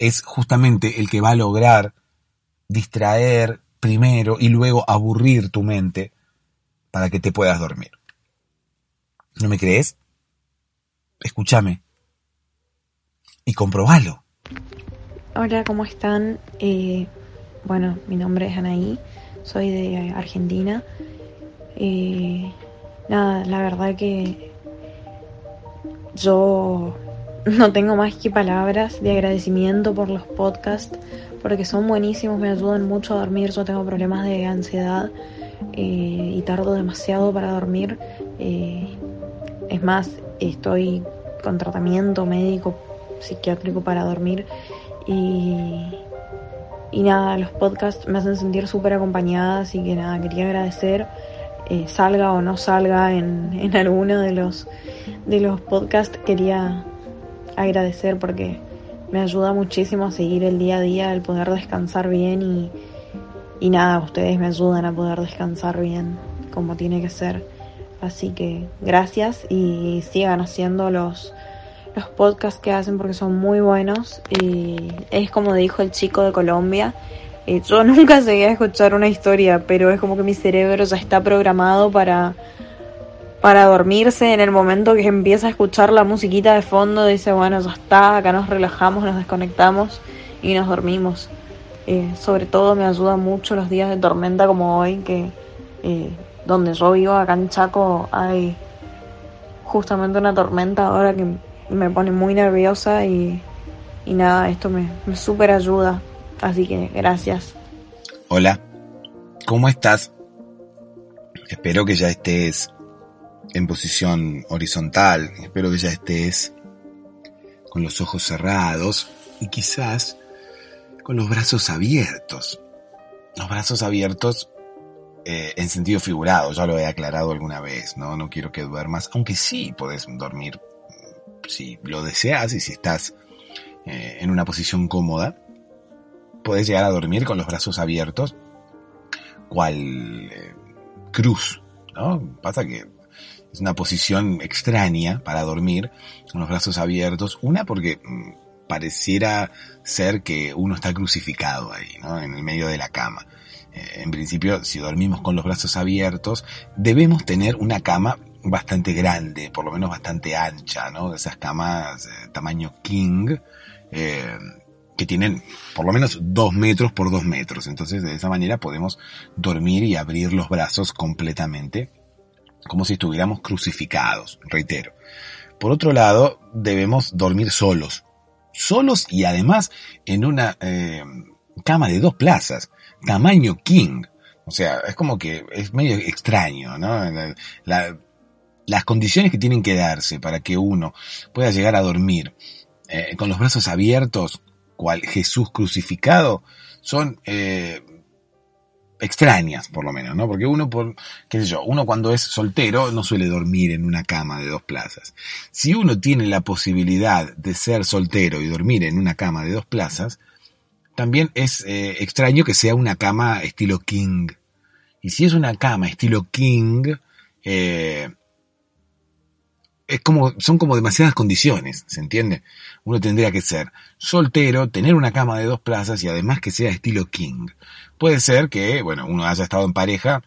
es justamente el que va a lograr distraer primero y luego aburrir tu mente para que te puedas dormir. ¿No me crees? Escúchame y comprobalo. Hola, ¿cómo están? Eh, bueno, mi nombre es Anaí, soy de Argentina. Eh, nada, la verdad que yo no tengo más que palabras de agradecimiento por los podcasts, porque son buenísimos, me ayudan mucho a dormir. Yo tengo problemas de ansiedad eh, y tardo demasiado para dormir. Eh, es más, estoy con tratamiento médico psiquiátrico para dormir y, y nada, los podcasts me hacen sentir súper acompañada, así que nada, quería agradecer eh, salga o no salga en, en alguno de los, de los podcasts, quería agradecer porque me ayuda muchísimo a seguir el día a día, el poder descansar bien y, y nada, ustedes me ayudan a poder descansar bien como tiene que ser. Así que gracias y sigan haciendo los, los podcasts que hacen porque son muy buenos. Y es como dijo el chico de Colombia, eh, yo nunca llegué a escuchar una historia, pero es como que mi cerebro ya está programado para, para dormirse en el momento que empieza a escuchar la musiquita de fondo. Dice, bueno, ya está, acá nos relajamos, nos desconectamos y nos dormimos. Eh, sobre todo me ayuda mucho los días de tormenta como hoy, que eh, donde yo vivo, acá en Chaco, hay justamente una tormenta ahora que me pone muy nerviosa y, y nada, esto me, me súper ayuda. Así que gracias. Hola, ¿cómo estás? Espero que ya estés en posición horizontal, espero que ya estés con los ojos cerrados y quizás con los brazos abiertos. Los brazos abiertos eh, en sentido figurado, ya lo he aclarado alguna vez, ¿no? No quiero que duermas, aunque sí puedes dormir si lo deseas y si estás eh, en una posición cómoda puedes llegar a dormir con los brazos abiertos, cual eh, cruz, ¿no? Pasa que es una posición extraña para dormir con los brazos abiertos. Una porque mm, pareciera ser que uno está crucificado ahí, ¿no? En el medio de la cama. Eh, en principio, si dormimos con los brazos abiertos, debemos tener una cama bastante grande, por lo menos bastante ancha, ¿no? Esas camas eh, tamaño king, eh, que tienen por lo menos dos metros por dos metros. Entonces de esa manera podemos dormir y abrir los brazos completamente, como si estuviéramos crucificados, reitero. Por otro lado, debemos dormir solos, solos y además en una eh, cama de dos plazas, tamaño king. O sea, es como que es medio extraño, ¿no? las condiciones que tienen que darse para que uno pueda llegar a dormir eh, con los brazos abiertos, cual Jesús crucificado, son eh, extrañas, por lo menos, ¿no? Porque uno, por, qué sé yo, uno cuando es soltero no suele dormir en una cama de dos plazas. Si uno tiene la posibilidad de ser soltero y dormir en una cama de dos plazas, también es eh, extraño que sea una cama estilo king. Y si es una cama estilo king, eh, es como, son como demasiadas condiciones, ¿se entiende? Uno tendría que ser soltero, tener una cama de dos plazas y además que sea estilo king. Puede ser que, bueno, uno haya estado en pareja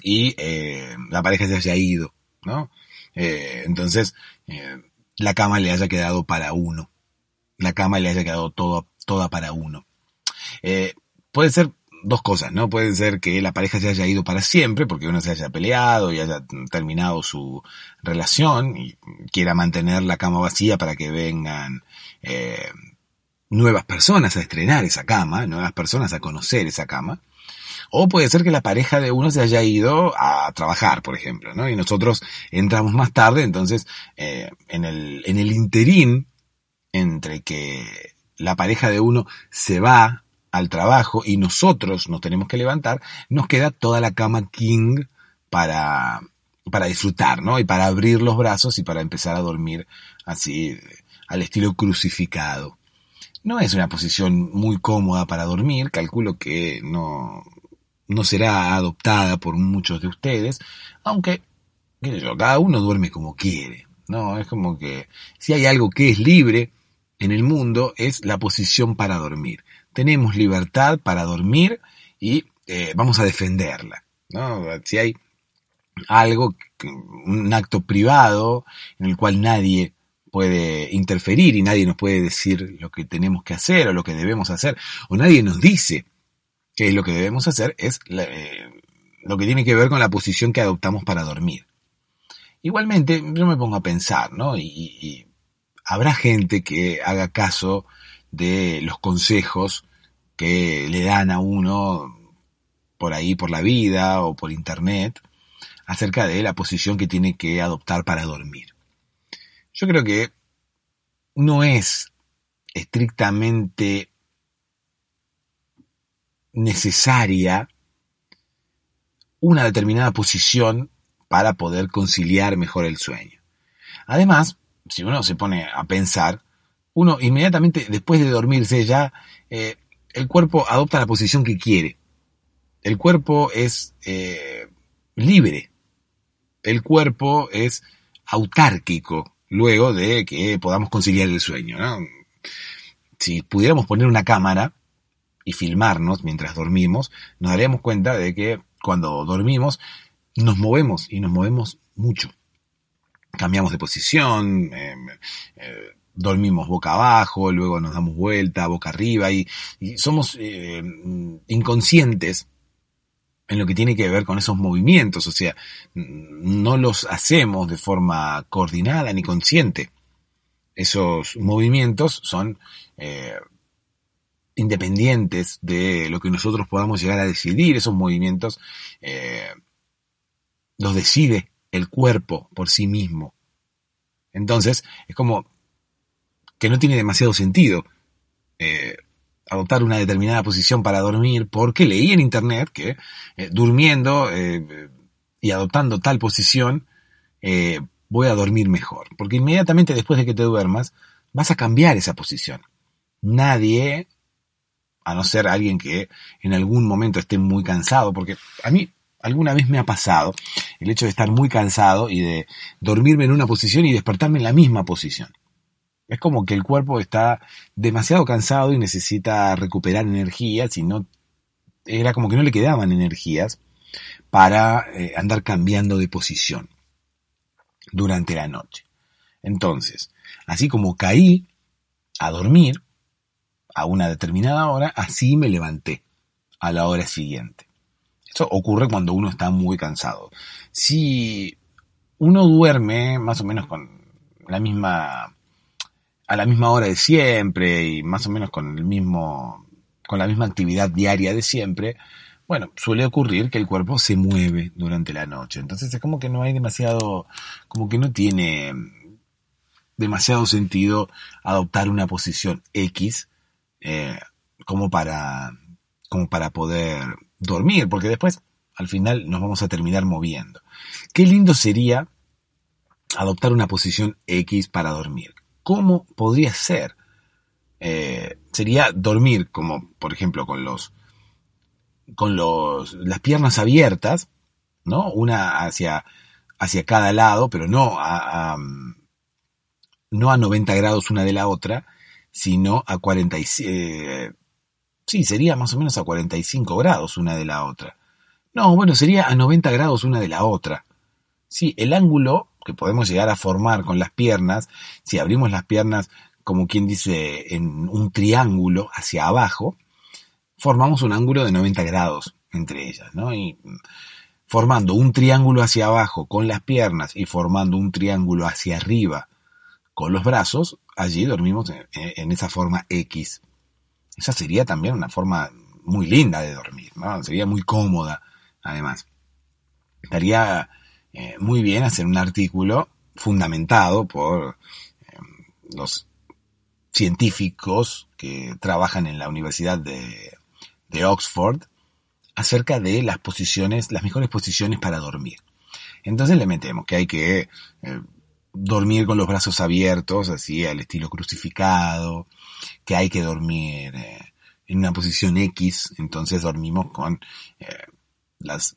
y eh, la pareja se haya ido, ¿no? Eh, entonces, eh, la cama le haya quedado para uno. La cama le haya quedado todo, toda para uno. puede ser dos cosas, ¿no? Puede ser que la pareja se haya ido para siempre, porque uno se haya peleado y haya terminado su relación y quiera mantener la cama vacía para que vengan eh, nuevas personas a estrenar esa cama, nuevas personas a conocer esa cama. O puede ser que la pareja de uno se haya ido a trabajar, por ejemplo, ¿no? Y nosotros entramos más tarde, entonces, eh, en, el, en el interín entre que la pareja de uno se va al trabajo y nosotros nos tenemos que levantar, nos queda toda la cama king para, para disfrutar, ¿no? Y para abrir los brazos y para empezar a dormir así, al estilo crucificado. No es una posición muy cómoda para dormir, calculo que no, no será adoptada por muchos de ustedes, aunque, qué sé yo, cada uno duerme como quiere, ¿no? Es como que si hay algo que es libre en el mundo es la posición para dormir tenemos libertad para dormir y eh, vamos a defenderla. ¿no? Si hay algo, un acto privado en el cual nadie puede interferir y nadie nos puede decir lo que tenemos que hacer o lo que debemos hacer, o nadie nos dice que lo que debemos hacer es eh, lo que tiene que ver con la posición que adoptamos para dormir. Igualmente, yo me pongo a pensar, ¿no? y habrá gente que haga caso de los consejos que le dan a uno por ahí, por la vida o por internet, acerca de la posición que tiene que adoptar para dormir. Yo creo que no es estrictamente necesaria una determinada posición para poder conciliar mejor el sueño. Además, si uno se pone a pensar, uno inmediatamente después de dormirse ya, eh, el cuerpo adopta la posición que quiere. El cuerpo es eh, libre. El cuerpo es autárquico luego de que podamos conciliar el sueño. Si pudiéramos poner una cámara y filmarnos mientras dormimos, nos daríamos cuenta de que cuando dormimos nos movemos y nos movemos mucho. Cambiamos de posición, eh, eh, dormimos boca abajo, luego nos damos vuelta, boca arriba y, somos eh, inconscientes en lo que tiene que ver con esos movimientos, o sea, no los hacemos de forma coordinada ni consciente. Esos movimientos son eh, independientes de lo que nosotros podamos llegar a decidir, esos movimientos eh, los decide el cuerpo por sí mismo. Entonces, es como que no tiene demasiado sentido eh, adoptar una determinada posición para dormir, porque leí en internet que eh, durmiendo eh, y adoptando tal posición voy a dormir mejor, porque inmediatamente después de que te duermas vas a cambiar esa posición. Nadie, a no ser alguien que en algún momento esté muy cansado, porque a mí alguna vez me ha pasado el hecho de estar muy cansado y de dormirme en una posición y despertarme en la misma posición. Es como que el cuerpo está demasiado cansado y necesita recuperar energías y no era como que no le quedaban energías para eh, andar cambiando de posición durante la noche. Entonces, así como caí a dormir a una determinada hora, así me levanté a la hora siguiente. Eso ocurre cuando uno está muy cansado. Si uno duerme más o menos con la misma a la misma hora de siempre y más o menos con el mismo con la misma actividad diaria de siempre, bueno, suele ocurrir que el cuerpo se mueve durante la noche. Entonces es como que no hay demasiado, como que no tiene demasiado sentido adoptar una posición X eh, como para como para poder dormir, porque después al final nos vamos a terminar moviendo. Qué lindo sería adoptar una posición X para dormir. ¿Cómo podría ser? Eh, sería dormir como, por ejemplo, con los con los, las piernas abiertas, ¿no? Una hacia, hacia cada lado, pero no a, no a 90 grados una de la otra, sino a 45, eh, sí, sería más o menos a 45 grados una de la otra. No, bueno, sería a 90 grados una de la otra. Sí, el ángulo que podemos llegar a formar con las piernas, si abrimos las piernas como quien dice en un triángulo hacia abajo, formamos un ángulo de 90 grados entre ellas, ¿no? Y formando un triángulo hacia abajo con las piernas y formando un triángulo hacia arriba con los brazos, allí dormimos en, esa forma X. Esa sería también una forma muy linda de dormir, ¿no? Sería muy cómoda, además. Estaría eh, muy bien hacer un artículo fundamentado por eh, los científicos que trabajan en la Universidad de de Oxford acerca de las posiciones, las mejores posiciones para dormir. Entonces le metemos que hay que eh, dormir con los brazos abiertos, así al estilo crucificado, que hay que dormir en una posición X, entonces dormimos con las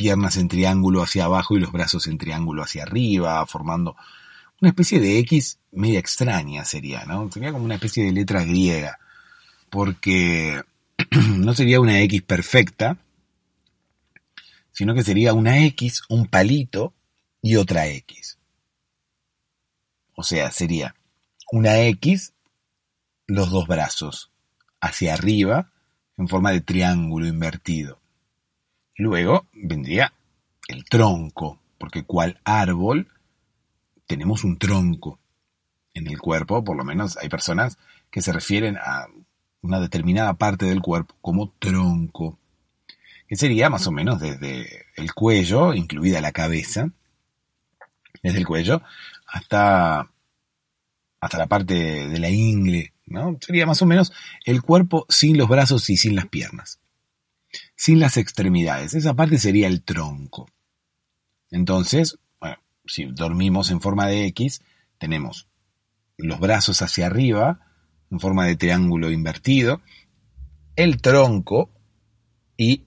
piernas en triángulo hacia abajo y los brazos en triángulo hacia arriba, formando una especie de X media extraña sería, ¿no? Sería como una especie de letra griega, porque no sería una X perfecta, sino que sería una X, un palito y otra X. O sea, sería una X, los dos brazos hacia arriba en forma de triángulo invertido. Luego vendría el tronco, porque cual árbol tenemos un tronco en el cuerpo, por lo menos hay personas que se refieren a una determinada parte del cuerpo como tronco, que sería más o menos desde el cuello, incluida la cabeza, desde el cuello hasta, hasta la parte de la ingle, ¿no? Sería más o menos el cuerpo sin los brazos y sin las piernas, sin las extremidades. Esa parte sería el tronco. Entonces, bueno, si dormimos en forma de X, tenemos los brazos hacia arriba, en forma de triángulo invertido, el tronco y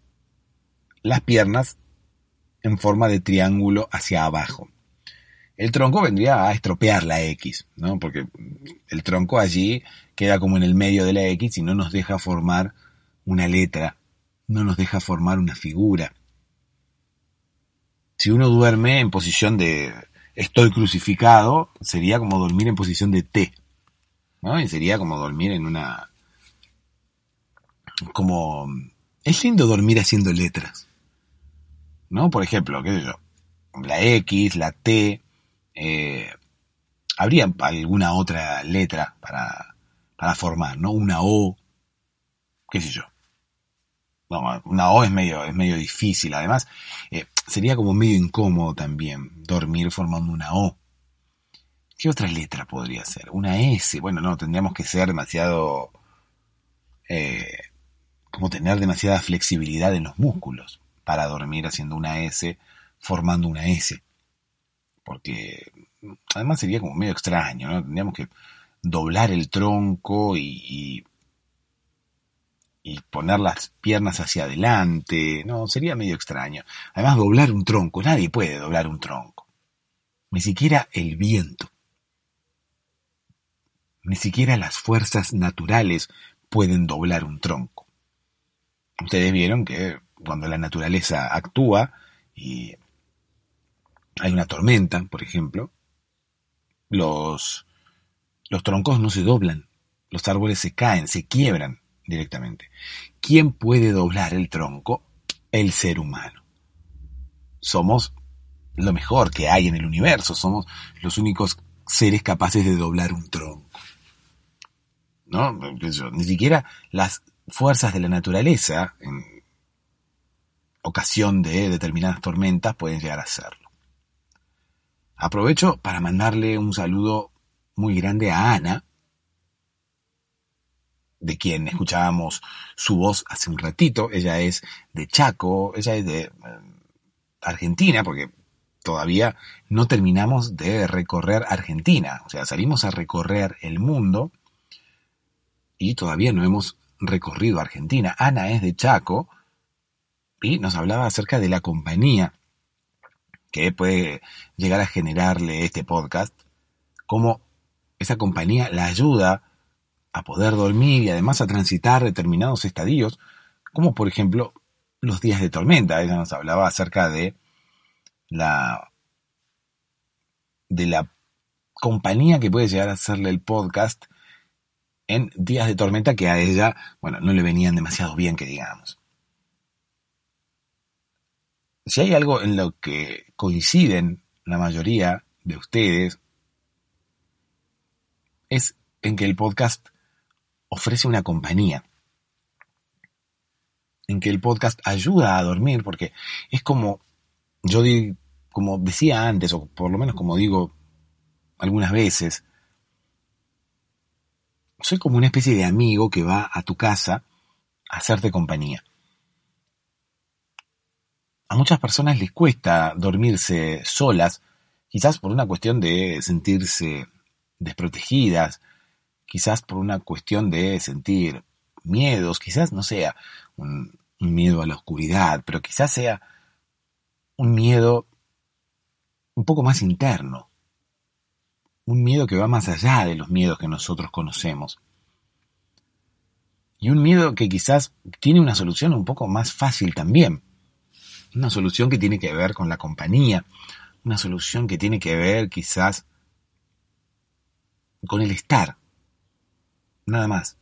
las piernas en forma de triángulo hacia abajo. El tronco vendría a estropear la X, ¿no? Porque el tronco allí queda como en el medio de la X y no nos deja formar una letra, no nos deja formar una figura. Si uno duerme en posición de estoy crucificado, sería como dormir en posición de T. ¿no? Y sería como dormir en una... como... Es lindo dormir haciendo letras, ¿no? Por ejemplo, qué sé yo, la X, la T, eh, habría alguna otra letra para, para formar, ¿no? Una O, qué sé yo. No, una O es medio, es medio difícil, además eh, sería como medio incómodo también dormir formando una O. ¿Qué otra letra podría ser? Una S. Bueno, no, tendríamos que ser demasiado... Eh, como tener demasiada flexibilidad en los músculos para dormir haciendo una S, formando una S. Porque además sería como medio extraño, ¿no? Tendríamos que doblar el tronco y, poner las piernas hacia adelante, no, sería medio extraño. Además, doblar un tronco, nadie puede doblar un tronco, ni siquiera el viento. Ni siquiera las fuerzas naturales pueden doblar un tronco. Ustedes vieron que cuando la naturaleza actúa y hay una tormenta, por ejemplo, los, los troncos no se doblan, los árboles se caen, se quiebran directamente. ¿Quién puede doblar el tronco? El ser humano. Somos lo mejor que hay en el universo, somos los únicos seres capaces de doblar un tronco. ¿no? Ni siquiera las fuerzas de la naturaleza, en ocasión de determinadas tormentas, pueden llegar a serlo. Aprovecho para mandarle un saludo muy grande a Ana, de quien escuchábamos su voz hace un ratito. Ella es de Chaco, ella es de eh, Argentina, porque todavía no terminamos de recorrer Argentina. O sea, salimos a recorrer el mundo y todavía no hemos recorrido Argentina. Ana es de Chaco y nos hablaba acerca de la compañía que puede llegar a generarle este podcast, cómo esa compañía la ayuda a poder dormir y además a transitar determinados estadios, como por ejemplo los días de tormenta. Ella nos hablaba acerca de la de la compañía que puede llegar a hacerle el podcast en días de tormenta que a ella, bueno, no le venían demasiado bien, que digamos. Si hay algo en lo que coinciden la mayoría de ustedes, es en que el podcast ofrece una compañía. En que el podcast ayuda a dormir, porque es como, yo como decía antes, o por lo menos como digo algunas veces, soy como una especie de amigo que va a tu casa a hacerte compañía. A muchas personas les cuesta dormirse solas, quizás por una cuestión de sentirse desprotegidas, quizás por una cuestión de sentir miedos, quizás no sea un, miedo a la oscuridad, pero quizás sea un miedo un poco más interno, un miedo que va más allá de los miedos que nosotros conocemos. Y un miedo que quizás tiene una solución un poco más fácil también. Una solución que tiene que ver con la compañía, una solución que tiene que ver quizás con el estar. Nada más.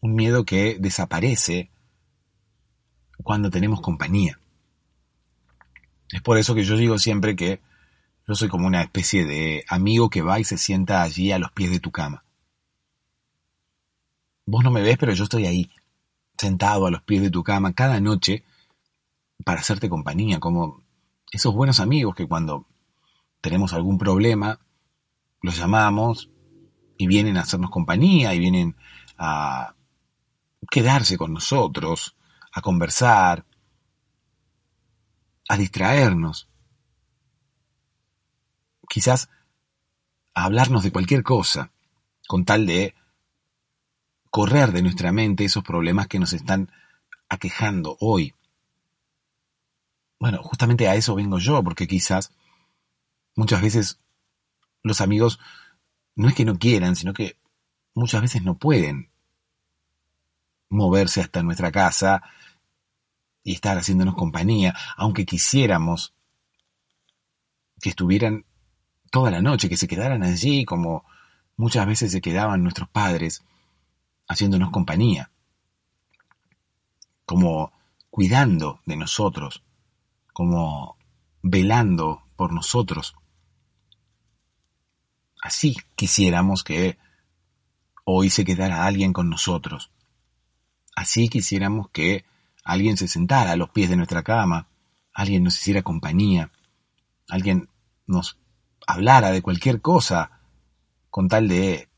Un miedo que desaparece cuando tenemos compañía. Es por eso que yo digo siempre que yo soy como una especie de amigo que va y se sienta allí a los pies de tu cama. Vos no me ves, pero yo estoy ahí, sentado a los pies de tu cama cada noche para hacerte compañía, como esos buenos amigos que cuando tenemos algún problema, los llamamos y vienen a hacernos compañía y vienen a quedarse con nosotros, a conversar, a distraernos quizás a hablarnos de cualquier cosa, con tal de correr de nuestra mente esos problemas que nos están aquejando hoy. Bueno, justamente a eso vengo yo, porque quizás muchas veces los amigos no es que no quieran, sino que muchas veces no pueden moverse hasta nuestra casa y estar haciéndonos compañía, aunque quisiéramos que estuvieran toda la noche, que se quedaran allí como muchas veces se quedaban nuestros padres, haciéndonos compañía, como cuidando de nosotros, como velando por nosotros. Así quisiéramos que hoy se quedara alguien con nosotros. Así quisiéramos que alguien se sentara a los pies de nuestra cama, alguien nos hiciera compañía, alguien nos hablara de cualquier cosa con tal de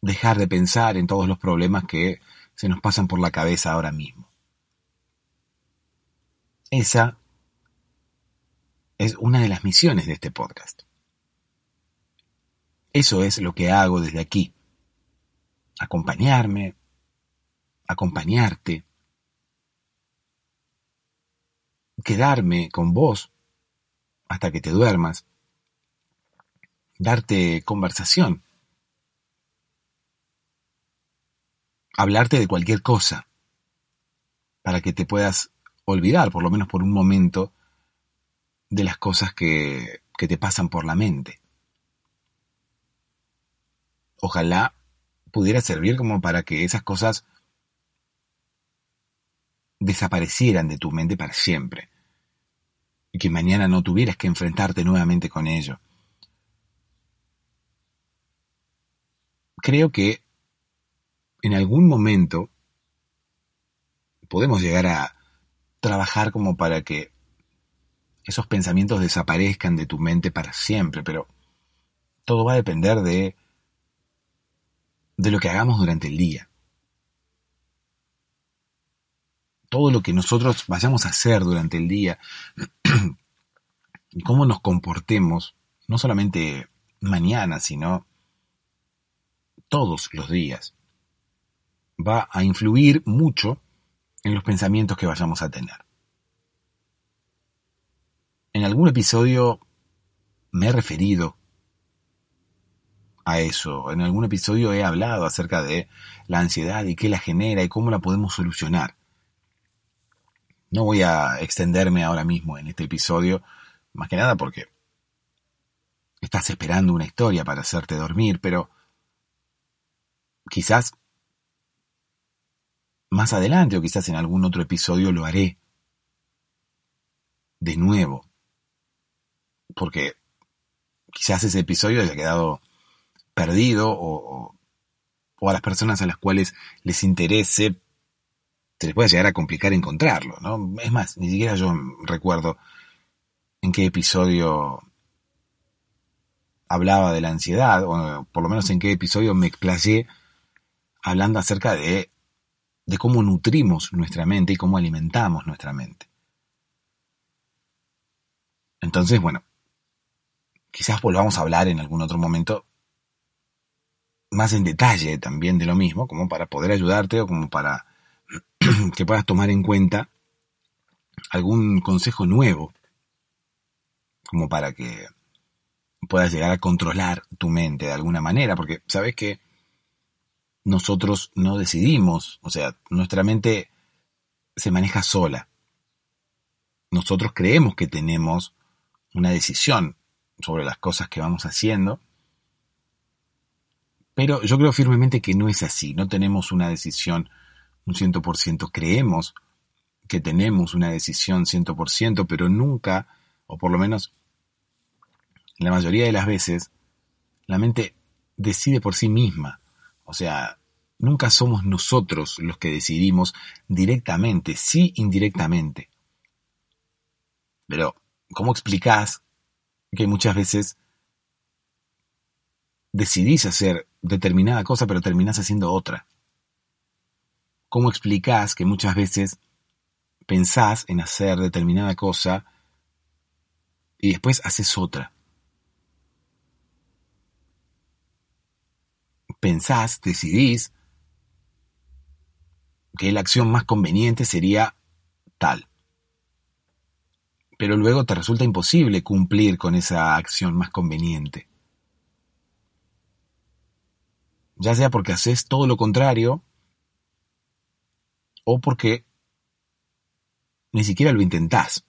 dejar de pensar en todos los problemas que se nos pasan por la cabeza ahora mismo. Esa es una de las misiones de este podcast. Eso es lo que hago desde aquí. Acompañarme, acompañarte, quedarme con vos hasta que te duermas darte conversación, hablarte de cualquier cosa, para que te puedas olvidar, por lo menos por un momento, de las cosas que, que te pasan por la mente. Ojalá pudiera servir como para que esas cosas desaparecieran de tu mente para siempre y que mañana no tuvieras que enfrentarte nuevamente con ello. creo que en algún momento podemos llegar a trabajar como para que esos pensamientos desaparezcan de tu mente para siempre, pero todo va a depender de, de lo que hagamos durante el día. Todo lo que nosotros vayamos a hacer durante el día y cómo nos comportemos, no solamente mañana, sino todos los días, va a influir mucho en los pensamientos que vayamos a tener. En algún episodio me he referido a eso. En algún episodio he hablado acerca de la ansiedad y qué la genera y cómo la podemos solucionar. No voy a extenderme ahora mismo en este episodio, más que nada porque estás esperando una historia para hacerte dormir, pero quizás más adelante o quizás en algún otro episodio lo haré de nuevo. Porque quizás ese episodio haya quedado perdido o, o, a las personas a las cuales les interese se les puede llegar a complicar encontrarlo, ¿no? Es más, ni siquiera yo recuerdo en qué episodio hablaba de la ansiedad, o por lo menos en qué episodio me explayé hablando acerca de de cómo nutrimos nuestra mente y cómo alimentamos nuestra mente. Entonces, bueno, quizás volvamos a hablar en algún otro momento más en detalle también de lo mismo, como para poder ayudarte o como para que puedas tomar en cuenta algún consejo nuevo, como para que puedas llegar a controlar tu mente de alguna manera, porque sabes que nosotros no decidimos, o sea, nuestra mente se maneja sola. Nosotros creemos que tenemos una decisión sobre las cosas que vamos haciendo, pero yo creo firmemente que no es así, no tenemos una decisión un 100%, creemos que tenemos una decisión 100%, pero nunca, o por lo menos la mayoría de las veces, la mente decide por sí misma. O sea, nunca somos nosotros los que decidimos directamente, sí indirectamente. Pero, ¿cómo explicás que muchas veces decidís hacer determinada cosa pero terminás haciendo otra? ¿Cómo explicás que muchas veces pensás en hacer determinada cosa y después haces otra? pensás, decidís que la acción más conveniente sería tal. Pero luego te resulta imposible cumplir con esa acción más conveniente. Ya sea porque haces todo lo contrario o porque ni siquiera lo intentás.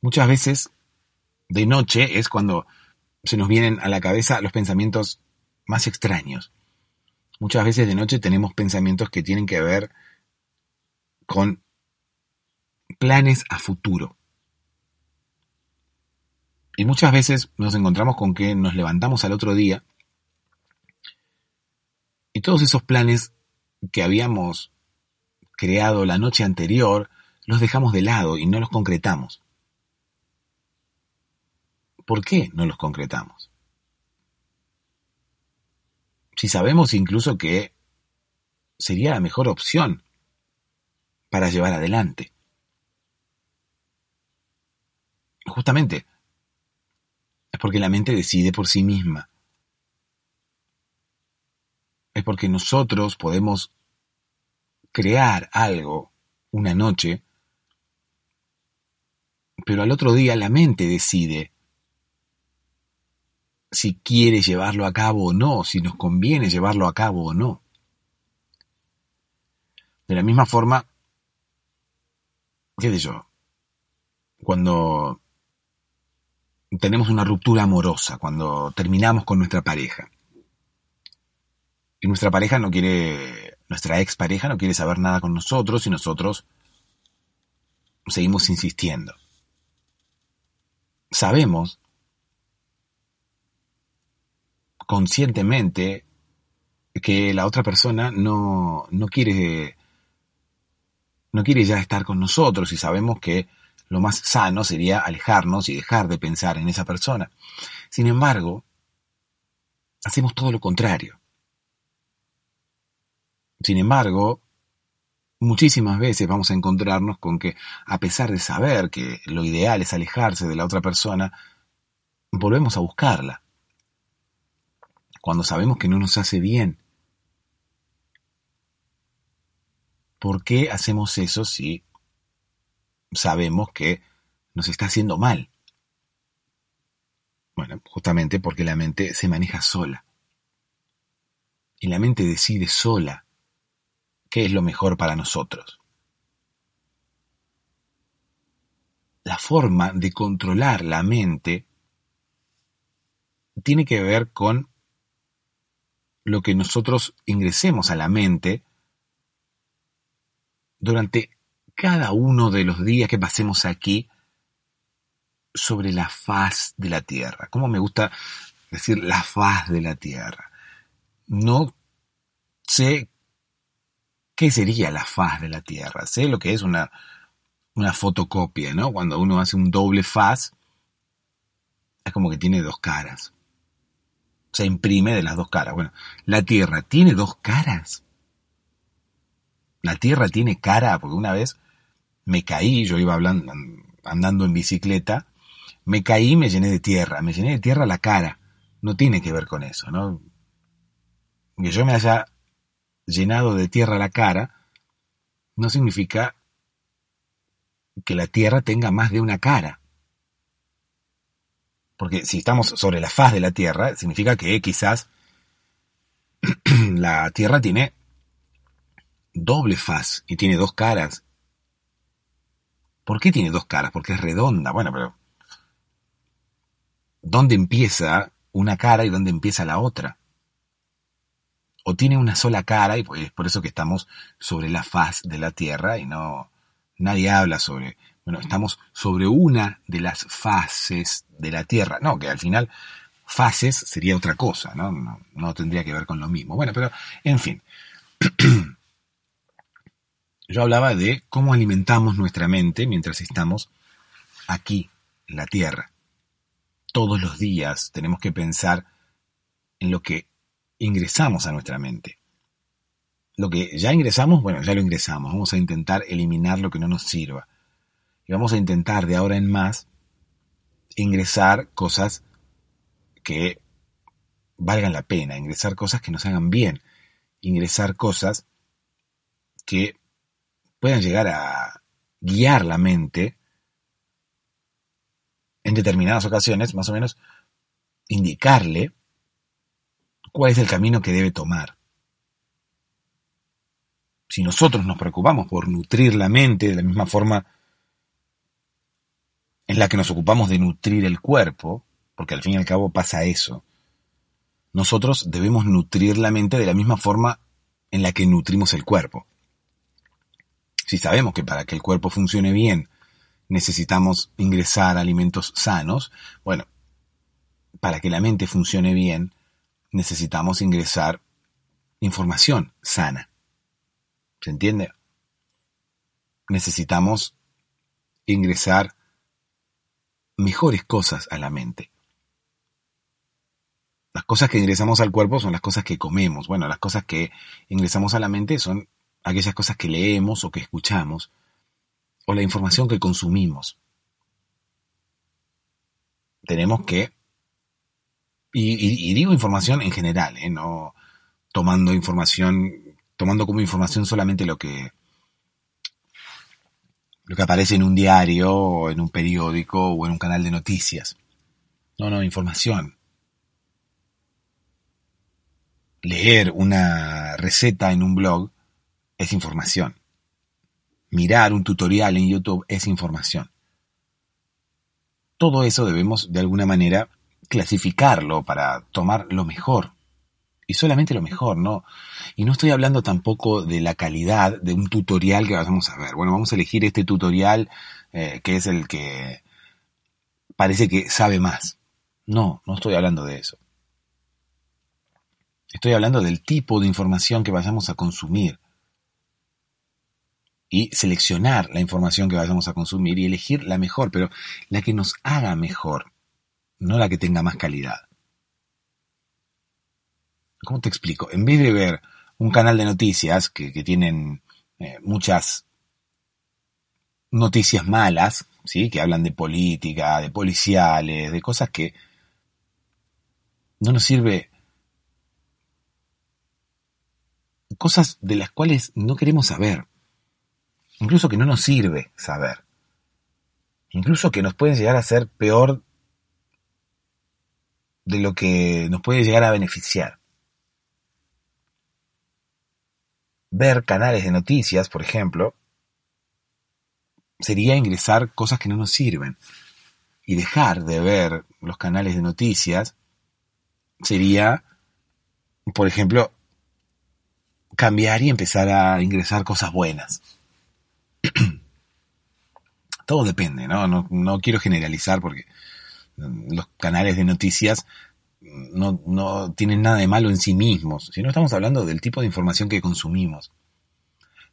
Muchas veces de noche es cuando se nos vienen a la cabeza los pensamientos más extraños. Muchas veces de noche tenemos pensamientos que tienen que ver con planes a futuro. Y muchas veces nos encontramos con que nos levantamos al otro día y todos esos planes que habíamos creado la noche anterior los dejamos de lado y no los concretamos. ¿Por qué no los concretamos? Si sabemos incluso que sería la mejor opción para llevar adelante. Justamente, es porque la mente decide por sí misma. Es porque nosotros podemos crear algo una noche, pero al otro día la mente decide si quiere llevarlo a cabo o no, si nos conviene llevarlo a cabo o no. De la misma forma, qué sé yo, cuando tenemos una ruptura amorosa, cuando terminamos con nuestra pareja, y nuestra pareja no quiere, nuestra expareja no quiere saber nada con nosotros y nosotros seguimos insistiendo. Sabemos conscientemente que la otra persona no, no quiere no quiere ya estar con nosotros y sabemos que lo más sano sería alejarnos y dejar de pensar en esa persona. Sin embargo, hacemos todo lo contrario. Sin embargo, muchísimas veces vamos a encontrarnos con que, a pesar de saber que lo ideal es alejarse de la otra persona, volvemos a buscarla. Cuando sabemos que no nos hace bien. ¿Por qué hacemos eso si sabemos que nos está haciendo mal? Bueno, justamente porque la mente se maneja sola. Y la mente decide sola qué es lo mejor para nosotros. La forma de controlar la mente tiene que ver con lo que nosotros ingresemos a la mente durante cada uno de los días que pasemos aquí sobre la faz de la tierra. ¿Cómo me gusta decir la faz de la tierra? No sé qué sería la faz de la tierra. Sé lo que es una, una fotocopia, ¿no? Cuando uno hace un doble faz, es como que tiene dos caras. Se imprime de las dos caras. Bueno, la tierra tiene dos caras. La tierra tiene cara, porque una vez me caí, yo iba hablando, andando en bicicleta, me caí y me llené de tierra, me llené de tierra la cara. No tiene que ver con eso, ¿no? Que yo me haya llenado de tierra la cara no significa que la tierra tenga más de una cara. Porque si estamos sobre la faz de la tierra, significa que quizás la tierra tiene doble faz y tiene dos caras. ¿Por qué tiene dos caras? Porque es redonda. Bueno, pero ¿dónde empieza una cara y dónde empieza la otra? O tiene una sola cara y es pues, por eso que estamos sobre la faz de la Tierra y no nadie habla sobre, bueno, estamos sobre una de las fases de la Tierra. No, que al final fases sería otra cosa, ¿no? No, no tendría que ver con lo mismo. Bueno, pero en fin. Yo hablaba de cómo alimentamos nuestra mente mientras estamos aquí, en la Tierra. Todos los días tenemos que pensar en lo que ingresamos a nuestra mente. Lo que ya ingresamos, bueno, ya lo ingresamos. Vamos a intentar eliminar lo que no nos sirva. Y vamos a intentar de ahora en más ingresar cosas que valgan la pena, ingresar cosas que nos hagan bien, ingresar cosas que puedan llegar a guiar la mente en determinadas ocasiones, más o menos, indicarle cuál es el camino que debe tomar. Si nosotros nos preocupamos por nutrir la mente de la misma forma en la que nos ocupamos de nutrir el cuerpo, porque al fin y al cabo pasa eso, nosotros debemos nutrir la mente de la misma forma en la que nutrimos el cuerpo. Si sabemos que para que el cuerpo funcione bien necesitamos ingresar alimentos sanos, bueno, para que la mente funcione bien necesitamos ingresar información sana. ¿Se entiende? Necesitamos ingresar mejores cosas a la mente. Las cosas que ingresamos al cuerpo son las cosas que comemos. Bueno, las cosas que ingresamos a la mente son aquellas cosas que leemos o que escuchamos, o la información que consumimos. Tenemos que, y, digo información en general, ¿eh? no tomando información, tomando como información solamente lo que, lo que aparece en un diario o en un periódico o en un canal de noticias. No, no, información. Leer una receta en un blog es información. Mirar un tutorial en YouTube es información. Todo eso debemos de alguna manera clasificarlo para tomar lo mejor. Y solamente lo mejor, ¿no? Y no estoy hablando tampoco de la calidad de un tutorial que vamos a ver. Bueno, vamos a elegir este tutorial eh, que es el que parece que sabe más. No, no estoy hablando de eso. Estoy hablando del tipo de información que vayamos a consumir. Y seleccionar la información que vayamos a consumir y elegir la mejor, pero la que nos haga mejor, no la que tenga más calidad. ¿Cómo te explico? En vez de ver un canal de noticias que, tienen eh, muchas noticias malas, ¿sí? que hablan de política, de policiales, de cosas que no nos sirve cosas de las cuales no queremos saber, incluso que no nos sirve saber, incluso que nos pueden llegar a ser peor de lo que nos puede llegar a beneficiar. Ver canales de noticias, por ejemplo, sería ingresar cosas que no nos sirven. Y dejar de ver los canales de noticias sería, por ejemplo, cambiar y empezar a ingresar cosas buenas. Todo depende, ¿no? ¿no? quiero generalizar porque los canales de noticias no, no tienen nada de malo en sí mismos, sino estamos hablando del tipo de información que consumimos.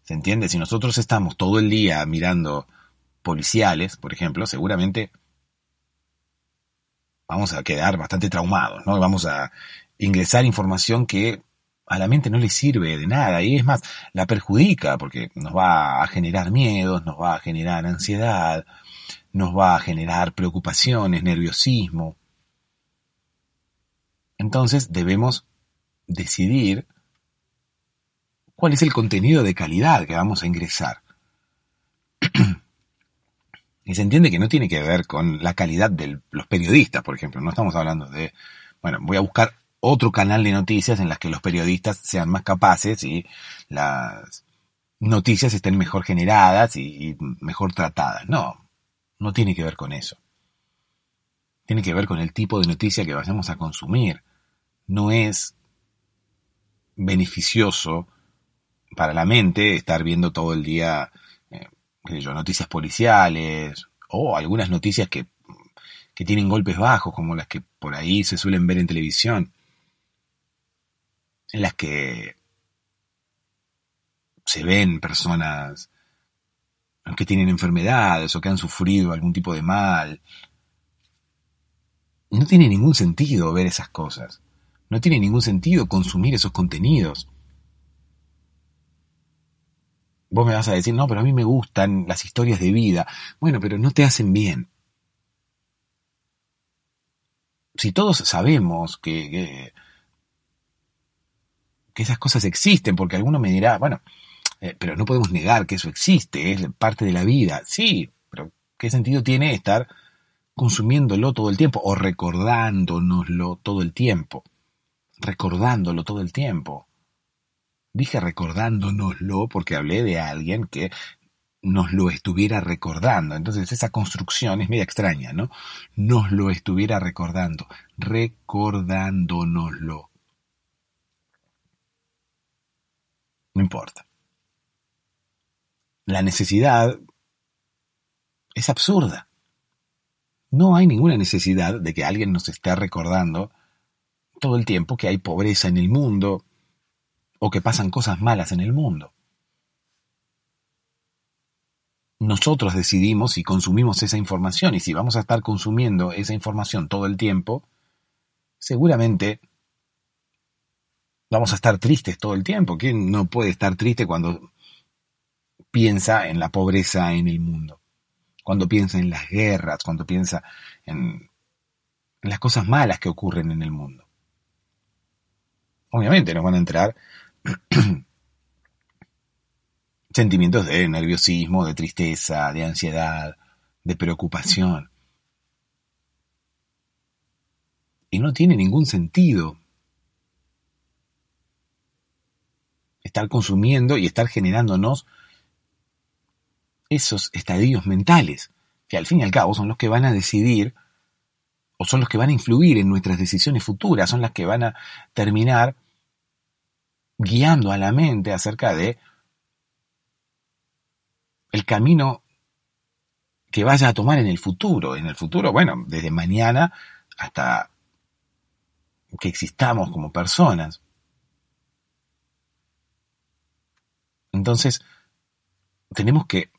¿Se entiende? Si nosotros estamos todo el día mirando policiales, por ejemplo, seguramente vamos a quedar bastante traumados, ¿no? Vamos a ingresar información que a la mente no le sirve de nada y es más, la perjudica porque nos va a generar miedos, nos va a generar ansiedad, nos va a generar preocupaciones, nerviosismo. Entonces debemos decidir cuál es el contenido de calidad que vamos a ingresar. y se entiende que no tiene que ver con la calidad de los periodistas, por ejemplo. No estamos hablando de, bueno, voy a buscar otro canal de noticias en las que los periodistas sean más capaces y las noticias estén mejor generadas y, mejor tratadas. No, no tiene que ver con eso. Tiene que ver con el tipo de noticia que vayamos a consumir. No es beneficioso para la mente estar viendo todo el día eh, noticias policiales o algunas noticias que, que tienen golpes bajos, como las que por ahí se suelen ver en televisión en las que se ven personas que tienen enfermedades o que han sufrido algún tipo de mal. No tiene ningún sentido ver esas cosas. No tiene ningún sentido consumir esos contenidos. Vos me vas a decir, no, pero a mí me gustan las historias de vida. Bueno, pero no te hacen bien. Si todos sabemos que, que esas cosas existen, porque alguno me dirá, bueno, eh, pero no podemos negar que eso existe, es parte de la vida. Sí, pero ¿qué sentido tiene estar consumiéndolo todo el tiempo o recordándonoslo todo el tiempo? Recordándolo todo el tiempo. Dije recordándonoslo porque hablé de alguien que nos lo estuviera recordando. Entonces esa construcción es media extraña, ¿no? Nos lo estuviera recordando, recordándonoslo. No importa. La necesidad es absurda. No hay ninguna necesidad de que alguien nos esté recordando todo el tiempo que hay pobreza en el mundo o que pasan cosas malas en el mundo. Nosotros decidimos si consumimos esa información y si vamos a estar consumiendo esa información todo el tiempo, seguramente vamos a estar tristes todo el tiempo. ¿Quién no puede estar triste cuando piensa en la pobreza en el mundo? Cuando piensa en las guerras, cuando piensa en, las cosas malas que ocurren en el mundo. Obviamente nos van a entrar sentimientos de nerviosismo, de tristeza, de ansiedad, de preocupación. Y no tiene ningún sentido estar consumiendo y estar generándonos esos estadios mentales, que al fin y al cabo son los que van a decidir o son los que van a influir en nuestras decisiones futuras, son las que van a terminar guiando a la mente acerca de el camino que vaya a tomar en el futuro. En el futuro, bueno, desde mañana hasta que existamos como personas. Entonces, tenemos que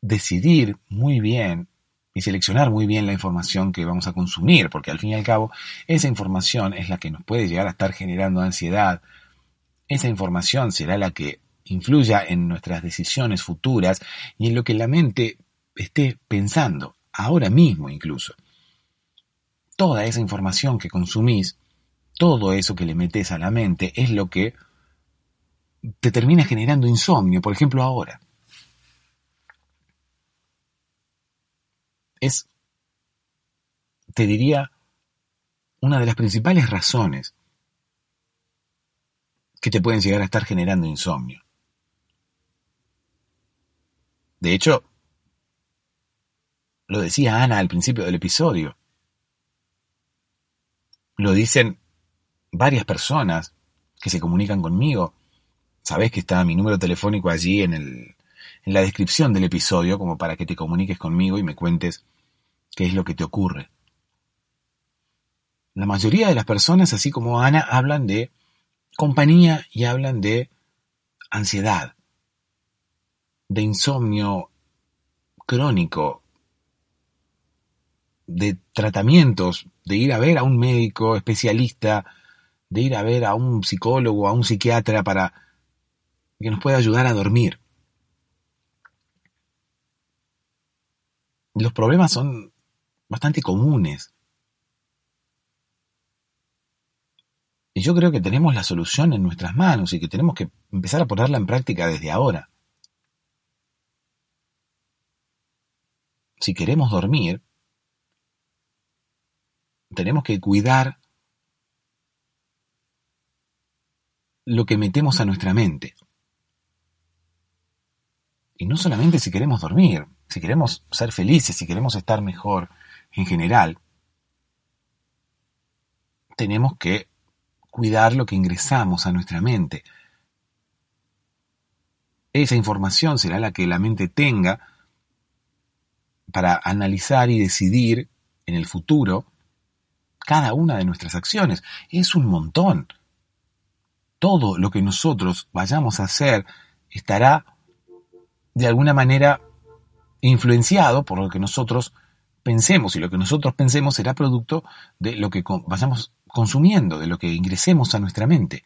decidir muy bien y seleccionar muy bien la información que vamos a consumir, porque al fin y al cabo esa información es la que nos puede llegar a estar generando ansiedad, esa información será la que influya en nuestras decisiones futuras y en lo que la mente esté pensando, ahora mismo incluso. Toda esa información que consumís, todo eso que le metes a la mente es lo que te termina generando insomnio, por ejemplo ahora. es, te diría, una de las principales razones que te pueden llegar a estar generando insomnio. De hecho, lo decía Ana al principio del episodio. Lo dicen varias personas que se comunican conmigo. Sabes que está mi número telefónico allí en, el, en la descripción del episodio como para que te comuniques conmigo y me cuentes qué es lo que te ocurre. La mayoría de las personas, así como Ana, hablan de compañía y hablan de ansiedad, de insomnio crónico, de tratamientos, de ir a ver a un médico especialista, de ir a ver a un psicólogo, a un psiquiatra para que nos pueda ayudar a dormir. Los problemas son bastante comunes. Y yo creo que tenemos la solución en nuestras manos y que tenemos que empezar a ponerla en práctica desde ahora. Si queremos dormir, tenemos que cuidar lo que metemos a nuestra mente. Y no solamente si queremos dormir, si queremos ser felices, si queremos estar mejor, en general, tenemos que cuidar lo que ingresamos a nuestra mente. Esa información será la que la mente tenga para analizar y decidir en el futuro cada una de nuestras acciones. Es un montón. Todo lo que nosotros vayamos a hacer estará de alguna manera influenciado por lo que nosotros pensemos y lo que nosotros pensemos será producto de lo que vayamos consumiendo, de lo que ingresemos a nuestra mente.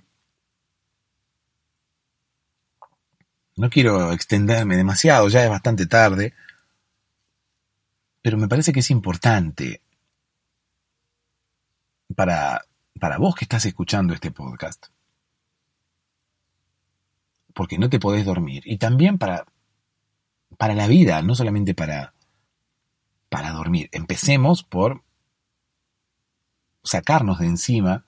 No quiero extenderme demasiado, ya es bastante tarde, pero me parece que es importante para, para vos que estás escuchando este podcast, porque no te podés dormir, y también para, para la vida, no solamente para, para dormir. Empecemos por sacarnos de encima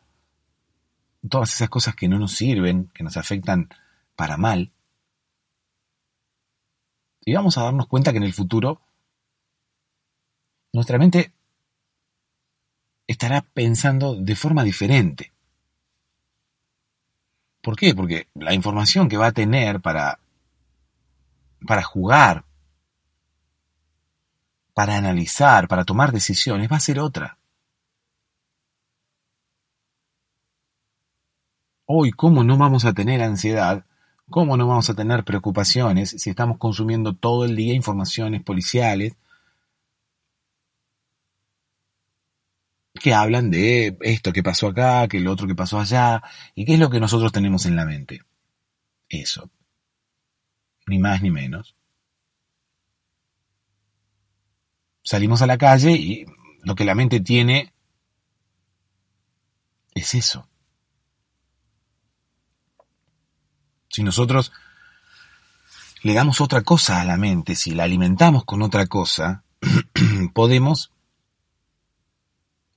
todas esas cosas que no nos sirven, que nos afectan para mal. Y vamos a darnos cuenta que en el futuro nuestra mente estará pensando de forma diferente. ¿Por qué? Porque la información que va a tener para, para jugar para analizar, para tomar decisiones, va a ser otra. Hoy, ¿cómo no vamos a tener ansiedad? ¿Cómo no vamos a tener preocupaciones si estamos consumiendo todo el día informaciones policiales que hablan de esto que pasó acá, que lo otro que pasó allá, y qué es lo que nosotros tenemos en la mente? Eso. Ni más ni menos. salimos a la calle y lo que la mente tiene es eso. Si nosotros le damos otra cosa a la mente, si la alimentamos con otra cosa, podemos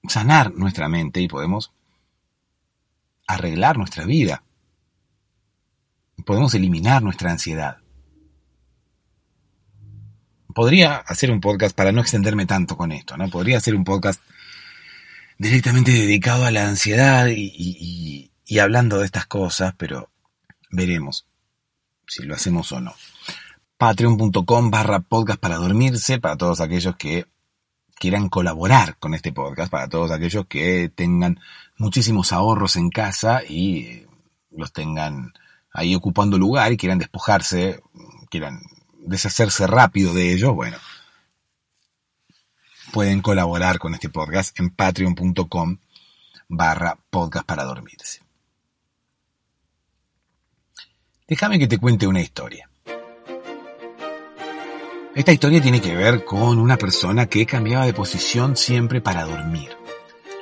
sanar nuestra mente y podemos arreglar nuestra vida. Podemos eliminar nuestra ansiedad podría hacer un podcast para no extenderme tanto con esto, ¿no? Podría hacer un podcast directamente dedicado a la ansiedad y, hablando de estas cosas, pero veremos si lo hacemos o no. Patreon.com barra podcast para dormirse, para todos aquellos que quieran colaborar con este podcast, para todos aquellos que tengan muchísimos ahorros en casa y los tengan ahí ocupando lugar y quieran despojarse, quieran deshacerse rápido de ellos, bueno, pueden colaborar con este podcast en patreon.com barra podcast para dormirse. Déjame que te cuente una historia. Esta historia tiene que ver con una persona que cambiaba de posición siempre para dormir.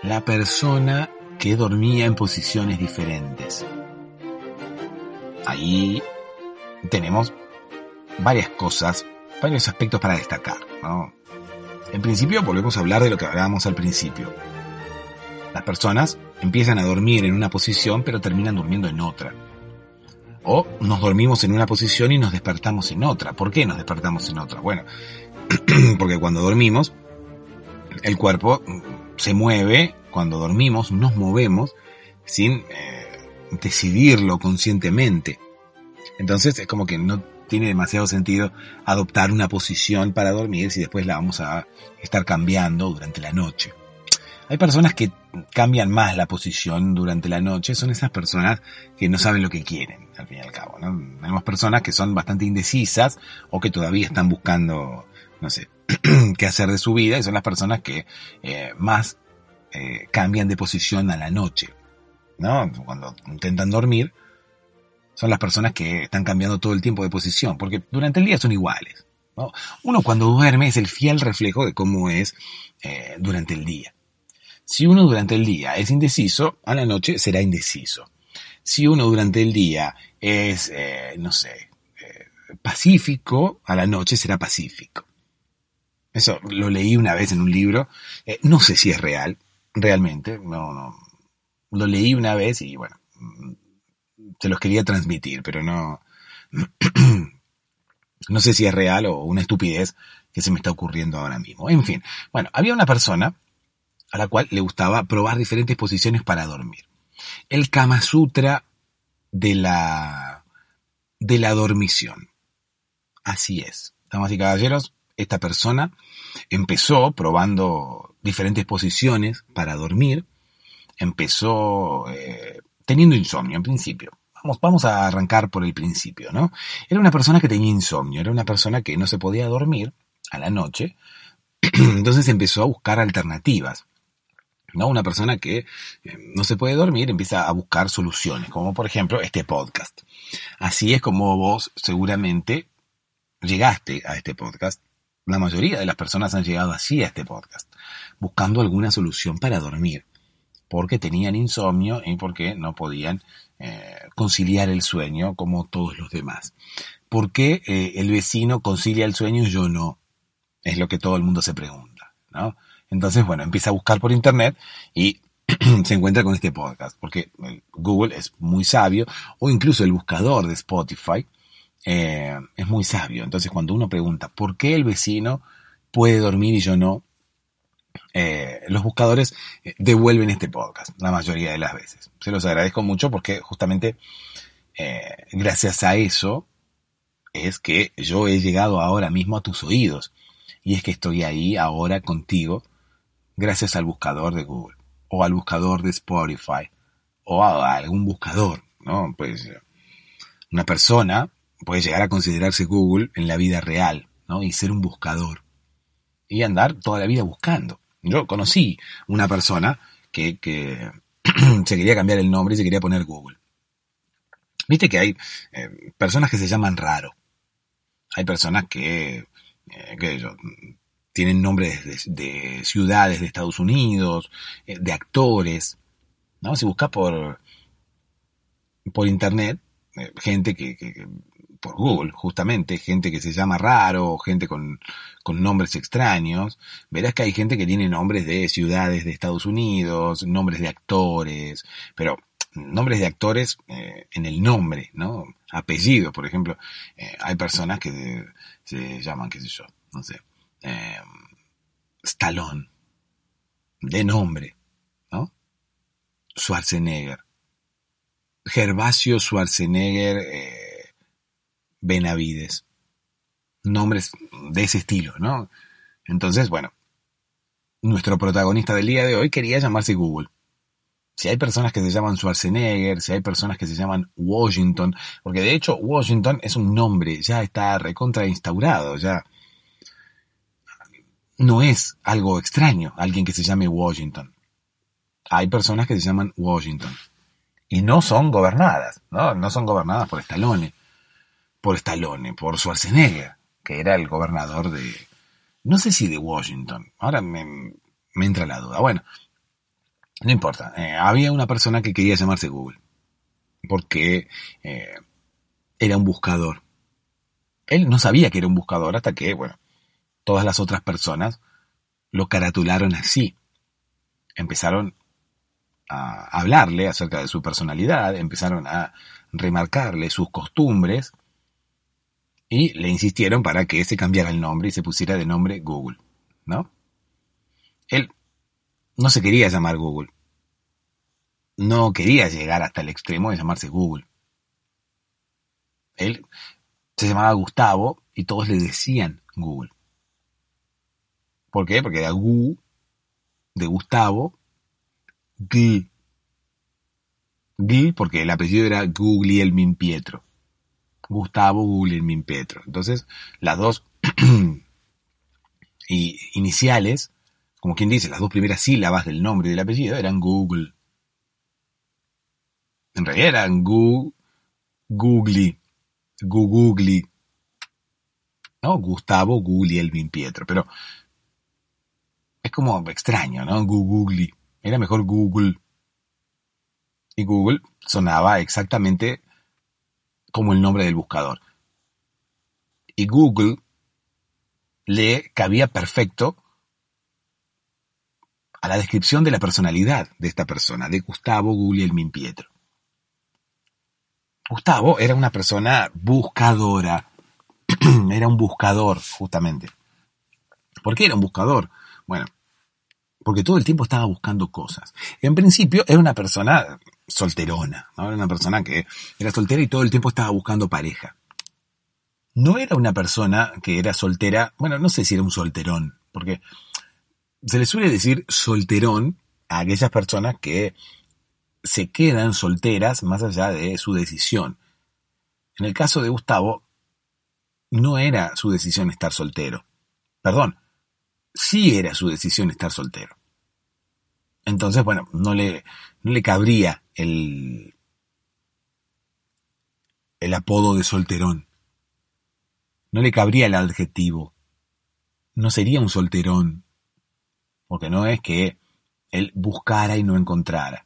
La persona que dormía en posiciones diferentes. Ahí tenemos varias cosas, varios aspectos para destacar. En principio volvemos a hablar de lo que hablábamos al principio. Las personas empiezan a dormir en una posición pero terminan durmiendo en otra. O nos dormimos en una posición y nos despertamos en otra. ¿Por qué nos despertamos en otra? Bueno, porque cuando dormimos, el cuerpo se mueve, cuando dormimos nos movemos sin eh, decidirlo conscientemente. Entonces es como que no tiene demasiado sentido adoptar una posición para dormir si después la vamos a estar cambiando durante la noche. Hay personas que cambian más la posición durante la noche, son esas personas que no saben lo que quieren, al fin y al cabo. ¿no? Tenemos personas que son bastante indecisas o que todavía están buscando, no sé, qué hacer de su vida y son las personas que eh, más eh, cambian de posición a la noche. ¿no? Cuando intentan dormir, son las personas que están cambiando todo el tiempo de posición, porque durante el día son iguales. ¿no? Uno cuando duerme es el fiel reflejo de cómo es eh, durante el día. Si uno durante el día es indeciso, a la noche será indeciso. Si uno durante el día es, eh, no sé, eh, pacífico, a la noche será pacífico. Eso lo leí una vez en un libro. No sé si es real, realmente. No, no. Lo leí una vez y bueno, se los quería transmitir, pero no. no sé si es real o una estupidez que se me está ocurriendo ahora mismo. En fin, bueno, había una persona a la cual le gustaba probar diferentes posiciones para dormir. El Kama Sutra de la, de la dormición. Así es. Damas y caballeros, esta persona empezó probando diferentes posiciones para dormir. Empezó eh, teniendo insomnio en principio. Vamos, vamos a arrancar por el principio, ¿no? Era una persona que tenía insomnio, era una persona que no se podía dormir a la noche. Entonces empezó a buscar alternativas. ¿no? Una persona que eh, no se puede dormir empieza a buscar soluciones, como por ejemplo este podcast. Así es como vos seguramente llegaste a este podcast. La mayoría de las personas han llegado así a este podcast, buscando alguna solución para dormir, porque tenían insomnio y porque no podían eh, conciliar el sueño como todos los demás. ¿Por qué eh, el vecino concilia el sueño y yo no? Es lo que todo el mundo se pregunta, ¿no? Entonces, bueno, empieza a buscar por internet y se encuentra con este podcast, porque Google es muy sabio, o incluso el buscador de Spotify eh, es muy sabio. Entonces, cuando uno pregunta, ¿por qué el vecino puede dormir y yo no? Eh, los buscadores eh, devuelven este podcast la mayoría de las veces. Se los agradezco mucho porque justamente gracias a eso es que yo he llegado ahora mismo a tus oídos y es que estoy ahí ahora contigo gracias al buscador de Google o al buscador de Spotify o a algún buscador, ¿no? Pues una persona puede llegar a considerarse Google en la vida real, ¿no? Y ser un buscador y andar toda la vida buscando. Yo conocí una persona que, que se quería cambiar el nombre y se quería poner Google. Viste que hay eh, personas que se llaman raro. Hay personas que, eh, que yo, tienen nombres de, ciudades de Estados Unidos, eh, de actores, ¿no? Si buscas por, por internet, eh, gente que, por Google, justamente, gente que se llama raro, gente con, con, nombres extraños, verás que hay gente que tiene nombres de ciudades de Estados Unidos, nombres de actores, pero nombres de actores eh, en el nombre, ¿no? Apellidos, por ejemplo, hay personas que se llaman, qué sé yo, no sé, eh, Stallone, de nombre, ¿no? Schwarzenegger, Gervasio Schwarzenegger eh, Benavides, nombres de ese estilo, ¿no? Entonces, bueno, nuestro protagonista del día de hoy quería llamarse Google. si hay personas que se llaman Schwarzenegger, si hay personas que se llaman Washington, porque de hecho Washington es un nombre, ya está recontra instaurado, ya no es algo extraño alguien que se llame Washington. Hay personas que se llaman Washington y no son gobernadas, ¿no? No son gobernadas por Stallone, por Stallone, por Schwarzenegger, que era el gobernador de, no sé si de Washington, ahora me, me entra la duda. Bueno, no importa. Eh, había una persona que quería llamarse Google. Porque eh, era un buscador. Él no sabía que era un buscador hasta que, bueno, todas las otras personas lo caratularon así. Empezaron a hablarle acerca de su personalidad, empezaron a remarcarle sus costumbres y le insistieron para que se cambiara el nombre y se pusiera de nombre Google, ¿no? Él no se quería llamar Google. No quería llegar hasta el extremo de llamarse Google. Él se llamaba Gustavo y todos le decían Google. ¿Por qué? Porque era Gu de Gustavo, G. G porque el apellido era Guglielmin Pietro. Gustavo Guglielmin Pietro. Entonces, las dos iniciales como quien dice, las dos primeras sílabas del nombre y del apellido eran Google. En realidad eran Gu, Googly, Gugugli, ¿no? Gustavo Elvin Pietro, pero es como extraño, ¿no? Gugugli. Era mejor Google. Y Google sonaba exactamente como el nombre del buscador. Y Google le cabía perfecto a la descripción de la personalidad de esta persona, de Gustavo Guglielmin Pietro. Gustavo era una persona buscadora, era un buscador, justamente. ¿Por qué era un buscador? Bueno, porque todo el tiempo estaba buscando cosas. En principio era una persona solterona, ¿no? Era una persona que era soltera y todo el tiempo estaba buscando pareja. No era una persona que era soltera, bueno, no sé si era un solterón, porque se le suele decir solterón a aquellas personas que se quedan solteras más allá de su decisión. En el caso de Gustavo, no era su decisión estar soltero. Perdón, sí era su decisión estar soltero. Entonces, bueno, no le, no le cabría el, el apodo de solterón. No le cabría el adjetivo. No sería un solterón, porque no es que él buscara y no encontrara,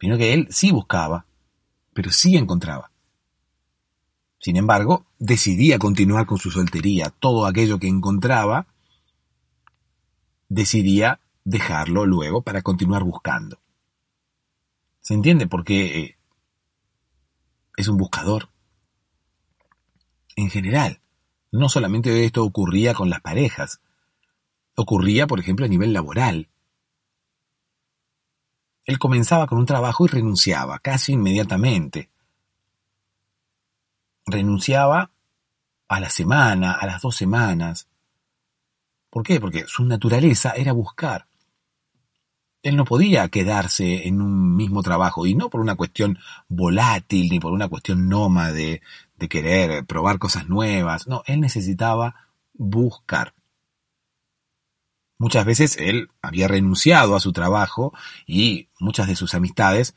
sino que él sí buscaba, pero sí encontraba. Sin embargo, decidía continuar con su soltería. Todo aquello que encontraba, decidía dejarlo luego para continuar buscando. ¿Se entiende por qué eh, es un buscador? En general, no solamente esto ocurría con las parejas, Ocurría, por ejemplo, a nivel laboral. Él comenzaba con un trabajo y renunciaba casi inmediatamente. Renunciaba a la semana, a las dos semanas. ¿Por qué? Porque su naturaleza era buscar. Él no podía quedarse en un mismo trabajo, y no por una cuestión volátil, ni por una cuestión nómade, de querer probar cosas nuevas. No, él necesitaba buscar. Muchas veces él había renunciado a su trabajo y muchas de sus amistades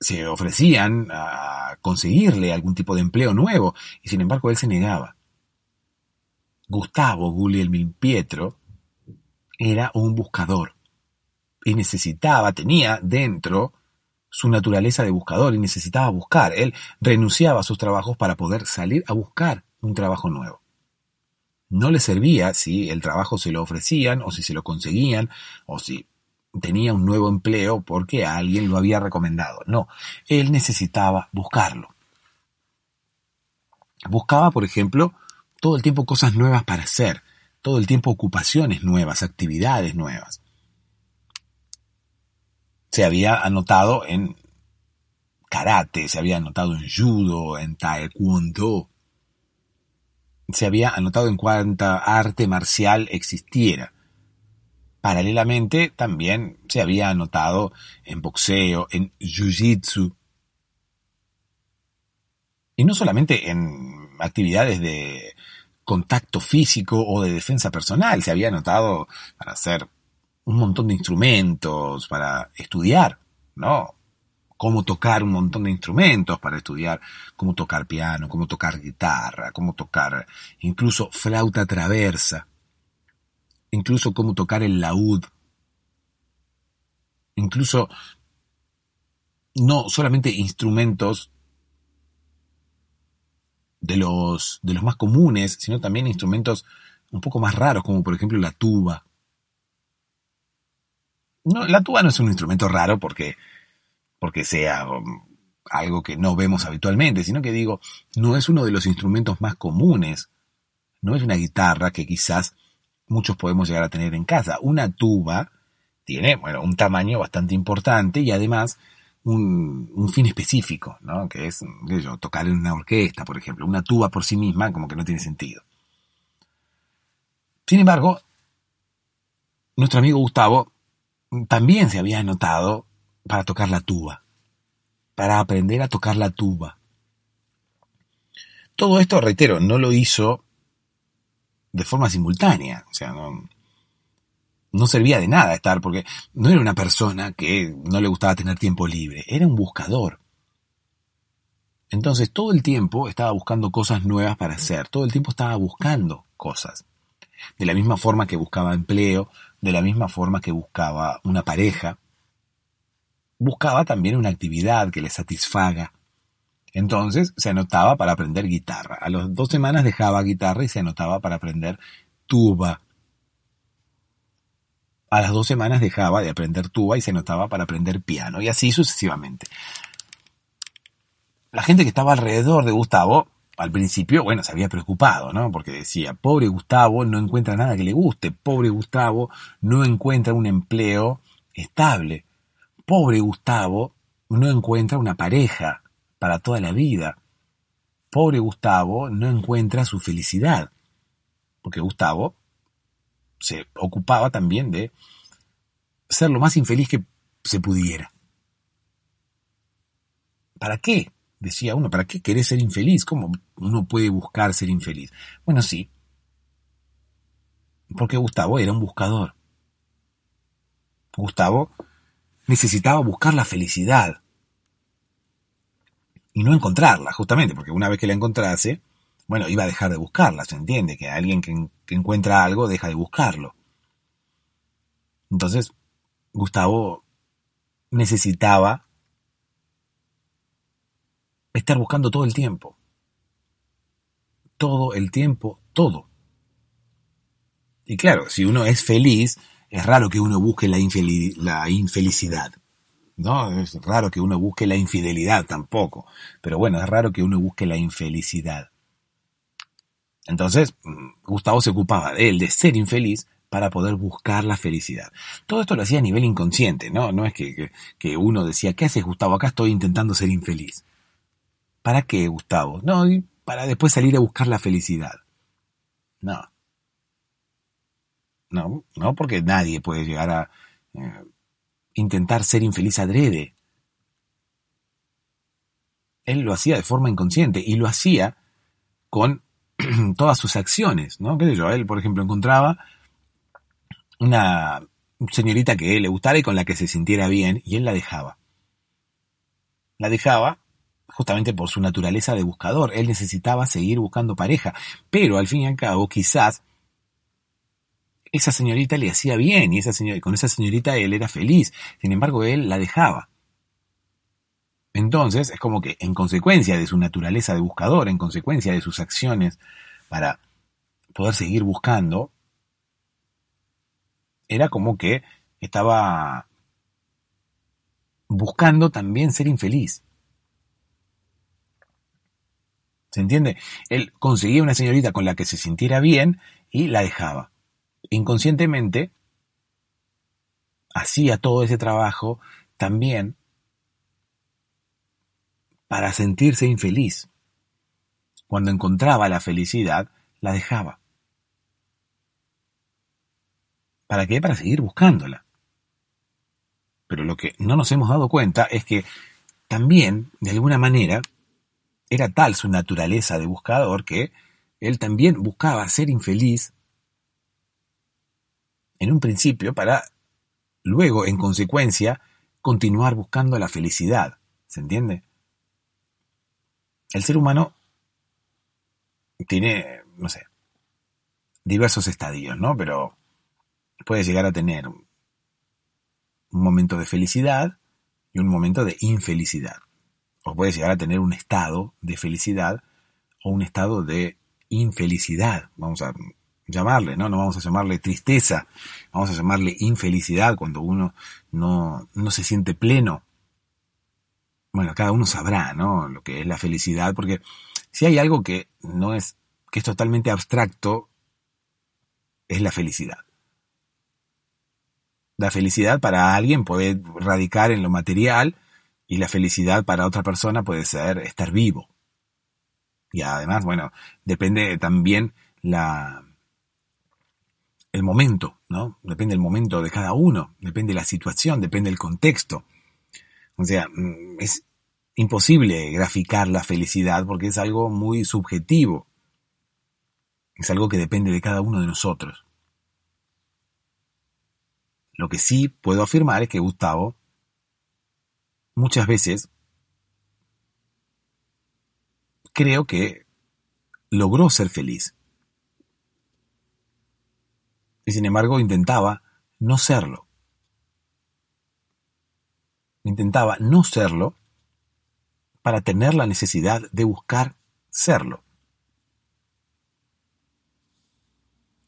se ofrecían a conseguirle algún tipo de empleo nuevo y sin embargo él se negaba. Gustavo Guglielmin Pietro era un buscador y necesitaba, tenía dentro su naturaleza de buscador y necesitaba buscar. Él renunciaba a sus trabajos para poder salir a buscar un trabajo nuevo no le servía si el trabajo se lo ofrecían o si se lo conseguían o si tenía un nuevo empleo porque alguien lo había recomendado. No, él necesitaba buscarlo. Buscaba, por ejemplo, todo el tiempo cosas nuevas para hacer, todo el tiempo ocupaciones nuevas, actividades nuevas. Se había anotado en karate, se había anotado en judo, en taekwondo, se había anotado en cuanta arte marcial existiera. Paralelamente también se había anotado en boxeo, en jiu-jitsu, y no solamente en actividades de contacto físico o de defensa personal, se había anotado para hacer un montón de instrumentos, para estudiar, ¿no? Cómo tocar un montón de instrumentos, para estudiar cómo tocar piano, cómo tocar guitarra, cómo tocar incluso flauta traversa, incluso cómo tocar el laúd, incluso no solamente instrumentos de los, de los más comunes, sino también instrumentos un poco más raros, como por ejemplo la tuba. No, la tuba no es un instrumento raro porque, porque sea um, algo que no vemos habitualmente, sino que digo, no es uno de los instrumentos más comunes. No es una guitarra que quizás muchos podemos llegar a tener en casa. Una tuba tiene, bueno, un tamaño bastante importante y además un, fin específico, ¿no? Que es, yo, tocar en una orquesta, por ejemplo. Una tuba por sí misma como que no tiene sentido. Sin embargo, nuestro amigo Gustavo también se había anotado para tocar la tuba, para aprender a tocar la tuba. Todo esto, reitero, no lo hizo de forma simultánea, o sea, no, no servía de nada estar, porque no era una persona que no le gustaba tener tiempo libre, era un buscador. Entonces todo el tiempo estaba buscando cosas nuevas para hacer, todo el tiempo estaba buscando cosas. De la misma forma que buscaba empleo, de la misma forma que buscaba una pareja, buscaba también una actividad que le satisfaga. Entonces se anotaba para aprender guitarra. A las dos semanas dejaba guitarra y se anotaba para aprender tuba, a las dos semanas dejaba de aprender tuba y se notaba para aprender piano, y así sucesivamente. La gente que estaba alrededor de Gustavo, al principio, bueno, se había preocupado, ¿no? Porque decía, pobre Gustavo no encuentra nada que le guste, pobre Gustavo no encuentra un empleo estable, pobre Gustavo no encuentra una pareja para toda la vida, pobre Gustavo no encuentra su felicidad, porque Gustavo se ocupaba también de ser lo más infeliz que se pudiera. ¿Para qué? Decía uno, ¿para qué querés ser infeliz? ¿Cómo uno puede buscar ser infeliz? Bueno, sí, porque Gustavo era un buscador. Gustavo necesitaba buscar la felicidad y no encontrarla, justamente, porque una vez que la encontrase, bueno, iba a dejar de buscarla, se entiende, que alguien que, encuentra algo deja de buscarlo. Entonces, Gustavo necesitaba estar buscando todo el tiempo. Todo el tiempo, todo. Y claro, si uno es feliz, es raro que uno busque la, la infelicidad. ¿no? Es raro que uno busque la infidelidad tampoco. Pero bueno, es raro que uno busque la infelicidad. Entonces, mm, Gustavo se ocupaba de él, de ser infeliz, para poder buscar la felicidad. Todo esto lo hacía a nivel inconsciente, ¿no? No es que, uno decía, ¿qué haces Gustavo? Acá estoy intentando ser infeliz. ¿Para qué, Gustavo? No, para después salir a buscar la felicidad. No. No, no, porque nadie puede llegar a eh, intentar ser infeliz adrede. Él lo hacía de forma inconsciente y lo hacía con todas sus acciones, ¿no? ¿Qué sé yo? Él, por ejemplo, encontraba una señorita que le gustara y con la que se sintiera bien, y él la dejaba. La dejaba justamente por su naturaleza de buscador. Él necesitaba seguir buscando pareja, pero al fin y al cabo, quizás esa señorita le hacía bien y esa con esa señorita él era feliz. Sin embargo, él la dejaba. Entonces, es como que en consecuencia de su naturaleza de buscador, en consecuencia de sus acciones para poder seguir buscando, era como que estaba buscando también ser infeliz. ¿Se entiende? Él conseguía una señorita con la que se sintiera bien y la dejaba. Inconscientemente hacía todo ese trabajo también para sentirse infeliz. Cuando encontraba la felicidad, la dejaba. ¿Para qué? Para seguir buscándola. Pero lo que no nos hemos dado cuenta es que también, de alguna manera, era tal su naturaleza de buscador que él también buscaba ser infeliz en un principio para luego, en consecuencia, continuar buscando la felicidad. ¿Se entiende? El ser humano tiene, no sé, diversos estadios, ¿no? Pero puede llegar a tener un momento de felicidad y un momento de infelicidad. O puede llegar a tener un estado de felicidad o un estado de infelicidad. Vamos a llamarle, ¿no? No vamos a llamarle tristeza, vamos a llamarle infelicidad cuando uno no, no se siente pleno. Bueno, cada uno sabrá, ¿no? Lo que es la felicidad, porque si hay algo que no es, que es totalmente abstracto, es la felicidad. La felicidad para alguien puede radicar en lo material y la felicidad para otra persona puede ser estar vivo. Y además, bueno, depende también la, el momento, ¿no? Depende del momento de cada uno, depende de la situación, depende del contexto. O sea, mm, es imposible graficar la felicidad porque es algo muy subjetivo. Es algo que depende de cada uno de nosotros. Lo que sí puedo afirmar es que Gustavo muchas veces creo que logró ser feliz y sin embargo intentaba no serlo. Intentaba no serlo para tener la necesidad de buscar serlo.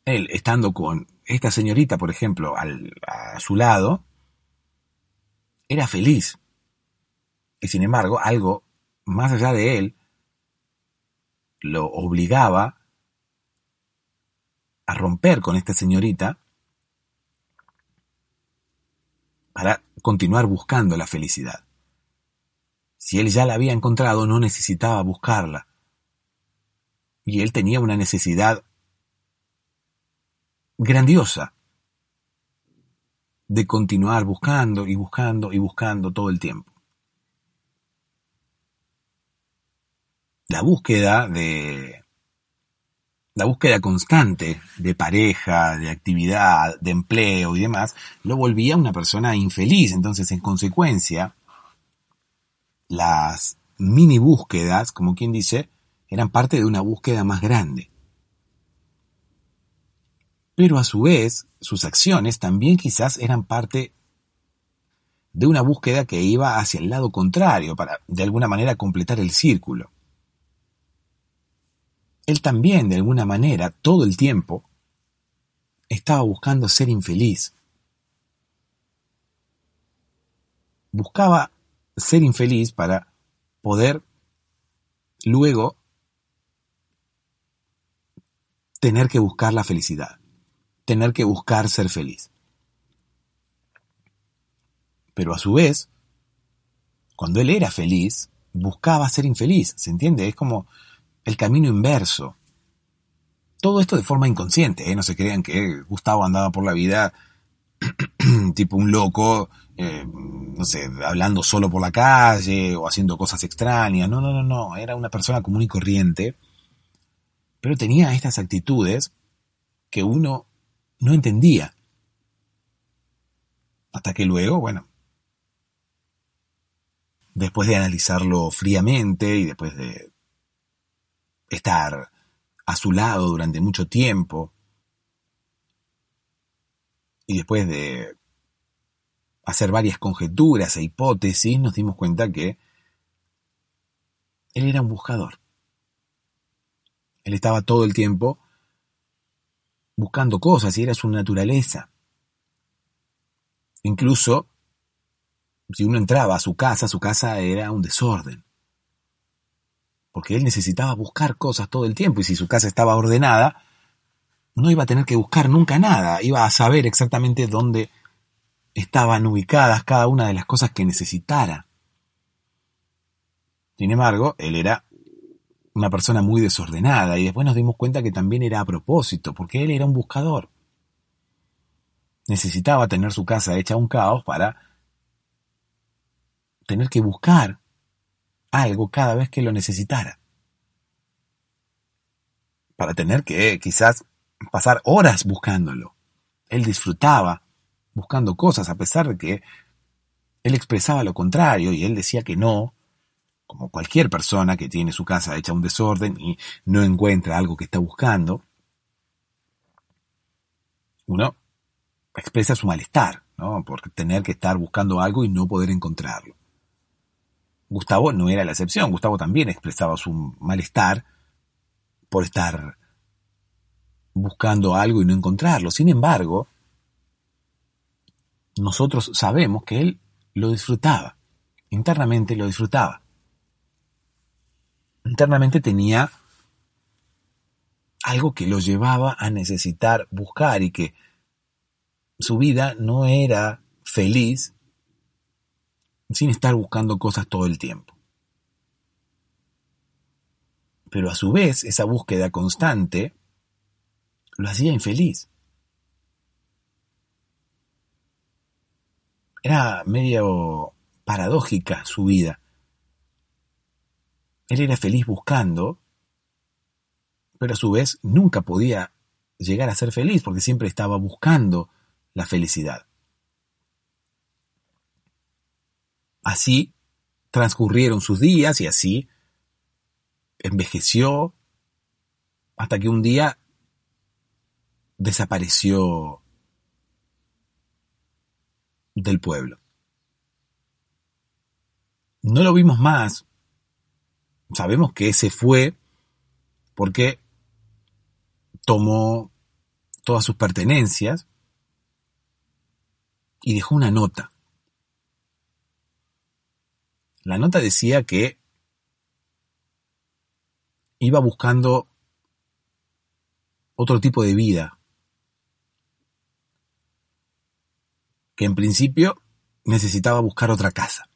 Él, estando con esta señorita, por ejemplo, a su lado, era feliz. Y sin embargo, algo más allá de él lo obligaba a romper con esta señorita para continuar buscando la felicidad. Si él ya la había encontrado, no necesitaba buscarla. Y él tenía una necesidad grandiosa de continuar buscando y buscando y buscando todo el tiempo. La búsqueda de la búsqueda constante de pareja, de actividad, de empleo y demás, lo volvía una persona infeliz. Entonces, en consecuencia, las mini búsquedas, como quien dice, eran parte de una búsqueda más grande. Pero a su vez, sus acciones también quizás eran parte de una búsqueda que iba hacia el lado contrario, para de alguna manera completar el círculo él también, de alguna manera, todo el tiempo, estaba buscando ser infeliz. Buscaba ser infeliz para poder luego tener que buscar la felicidad, tener que buscar ser feliz. Pero a su vez, cuando él era feliz, buscaba ser infeliz, ¿se entiende? Es como el camino inverso. Todo esto de forma inconsciente, ¿eh? no se crean que Gustavo andaba por la vida tipo un loco, eh, no sé, hablando solo por la calle o haciendo cosas extrañas. No, no, no, no, era una persona común y corriente, pero tenía estas actitudes que uno no entendía. Hasta que luego, bueno, después de analizarlo fríamente y después de estar a su lado durante mucho tiempo. Y después de hacer varias conjeturas e hipótesis, nos dimos cuenta que él era un buscador. Él estaba todo el tiempo buscando cosas y era su naturaleza. Incluso, si uno entraba a su casa, su casa era un desorden porque él necesitaba buscar cosas todo el tiempo y si su casa estaba ordenada, no iba a tener que buscar nunca nada, iba a saber exactamente dónde estaban ubicadas cada una de las cosas que necesitara. Sin embargo, él era una persona muy desordenada y después nos dimos cuenta que también era a propósito, porque él era un buscador. necesitaba tener su casa hecha un caos para tener que buscar algo cada vez que lo necesitara. Para tener que quizás pasar horas buscándolo. Él disfrutaba buscando cosas a pesar de que él expresaba lo contrario y él decía que no, como cualquier persona que tiene su casa hecha un desorden y no encuentra algo que está buscando. Uno expresa su malestar, ¿no? Por tener que estar buscando algo y no poder encontrarlo. Gustavo no era la excepción, Gustavo también expresaba su malestar por estar buscando algo y no encontrarlo. Sin embargo, nosotros sabemos que él lo disfrutaba, internamente lo disfrutaba. Internamente tenía algo que lo llevaba a necesitar buscar y que su vida no era feliz sin estar buscando cosas todo el tiempo. Pero a su vez, esa búsqueda constante lo hacía infeliz. Era medio paradójica su vida. Él era feliz buscando, pero a su vez nunca podía llegar a ser feliz porque siempre estaba buscando la felicidad. Así transcurrieron sus días y así envejeció hasta que un día desapareció del pueblo. No lo vimos más. Sabemos que se fue porque tomó todas sus pertenencias y dejó una nota. La nota decía que iba buscando otro tipo de vida, que en principio necesitaba buscar otra casa,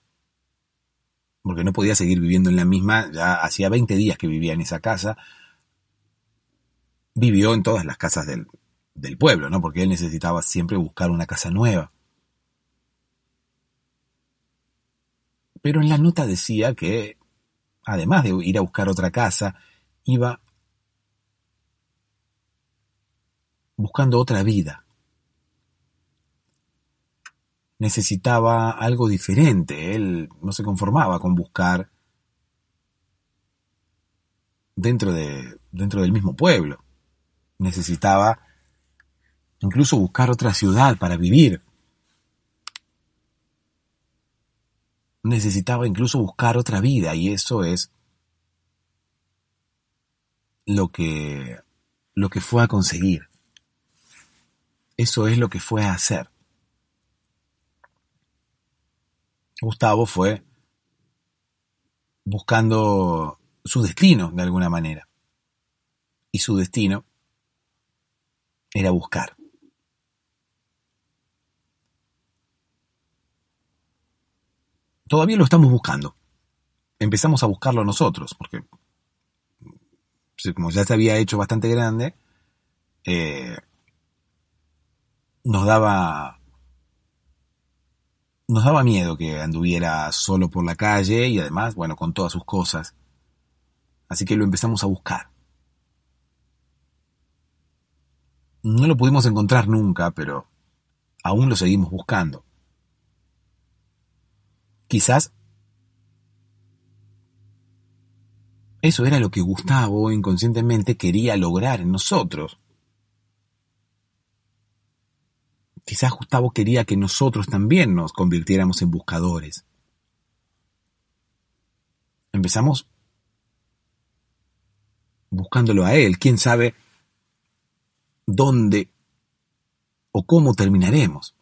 porque no podía seguir viviendo en la misma, ya hacía 20 días que vivía en esa casa, vivió en todas las casas del, del pueblo, ¿no? Porque él necesitaba siempre buscar una casa nueva. Pero en la nota decía que, además de ir a buscar otra casa, iba buscando otra vida. Necesitaba algo diferente. Él no se conformaba con buscar dentro, de, dentro del mismo pueblo. Necesitaba incluso buscar otra ciudad para vivir. Necesitaba incluso buscar otra vida y eso es lo que lo que fue a conseguir. Eso es lo que fue a hacer. Gustavo fue buscando su destino de alguna manera. Y su destino era buscar. Todavía lo estamos buscando. Empezamos a buscarlo nosotros, porque como ya se había hecho bastante grande, eh, nos daba nos daba miedo que anduviera solo por la calle y además, bueno, con todas sus cosas. Así que lo empezamos a buscar. No lo pudimos encontrar nunca, pero aún lo seguimos buscando. Quizás eso era lo que Gustavo inconscientemente quería lograr en nosotros. Quizás Gustavo quería que nosotros también nos convirtiéramos en buscadores. Empezamos buscándolo a él. ¿Quién sabe dónde o cómo terminaremos?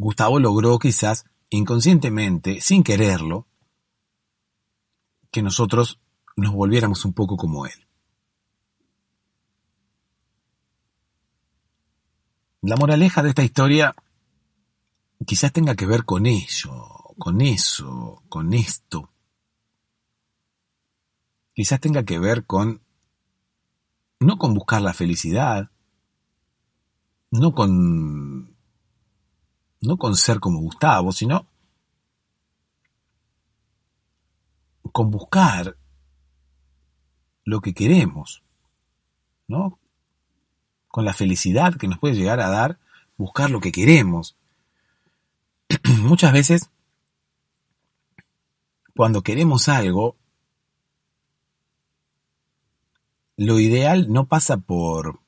Gustavo logró quizás inconscientemente, sin quererlo, que nosotros nos volviéramos un poco como él. La moraleja de esta historia quizás tenga que ver con ello, con eso, con esto. Quizás tenga que ver con, no con buscar la felicidad, no con, no con ser como Gustavo, sino con buscar lo que queremos, ¿no? Con la felicidad que nos puede llegar a dar buscar lo que queremos. Muchas veces, cuando queremos algo, lo ideal no pasa por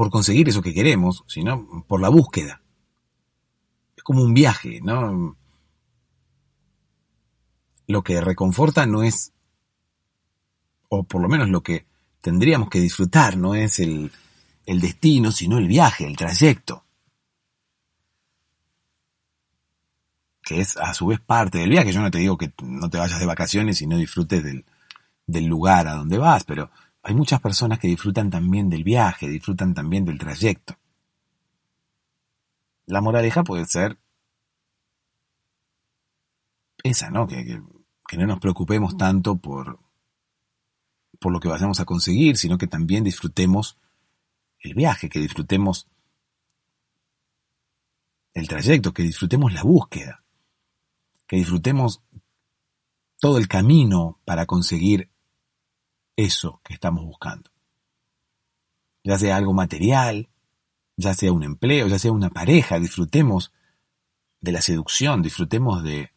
por conseguir eso que queremos, sino por la búsqueda. Es como un viaje, ¿no? Lo que reconforta no es, o por lo menos lo que tendríamos que disfrutar, no es el, destino, sino el viaje, el trayecto. Que es a su vez parte del viaje. Yo no te digo que no te vayas de vacaciones y no disfrutes del lugar a donde vas, pero hay muchas personas que disfrutan también del viaje, disfrutan también del trayecto. La moraleja puede ser esa, ¿no? Que, que, no nos preocupemos tanto por, por lo que vayamos a conseguir, sino que también disfrutemos el viaje, que disfrutemos el trayecto, que disfrutemos la búsqueda, que disfrutemos todo el camino para conseguir eso que estamos buscando. Ya sea algo material, ya sea un empleo, ya sea una pareja, disfrutemos de la seducción, disfrutemos de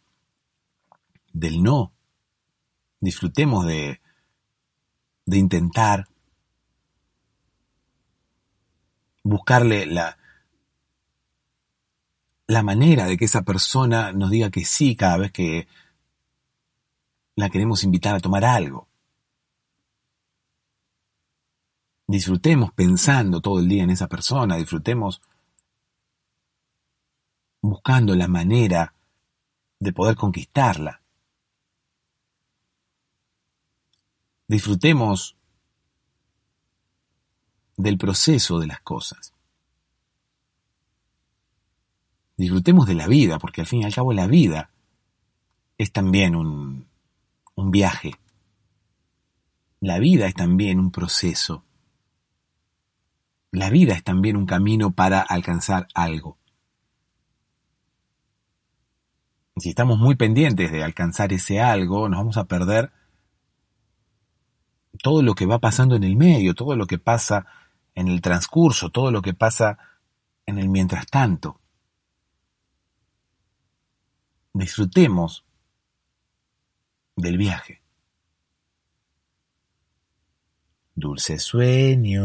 del no, disfrutemos de, de intentar buscarle la, la manera de que esa persona nos diga que sí cada vez que la queremos invitar a tomar algo. Disfrutemos pensando todo el día en esa persona, disfrutemos buscando la manera de poder conquistarla. Disfrutemos del proceso de las cosas. Disfrutemos de la vida, porque al fin y al cabo la vida es también un, un viaje. La vida es también un proceso la vida es también un camino para alcanzar algo. Si estamos muy pendientes de alcanzar ese algo, nos vamos a perder todo lo que va pasando en el medio, todo lo que pasa en el transcurso, todo lo que pasa en el mientras tanto. Disfrutemos del viaje. Dulces sueños.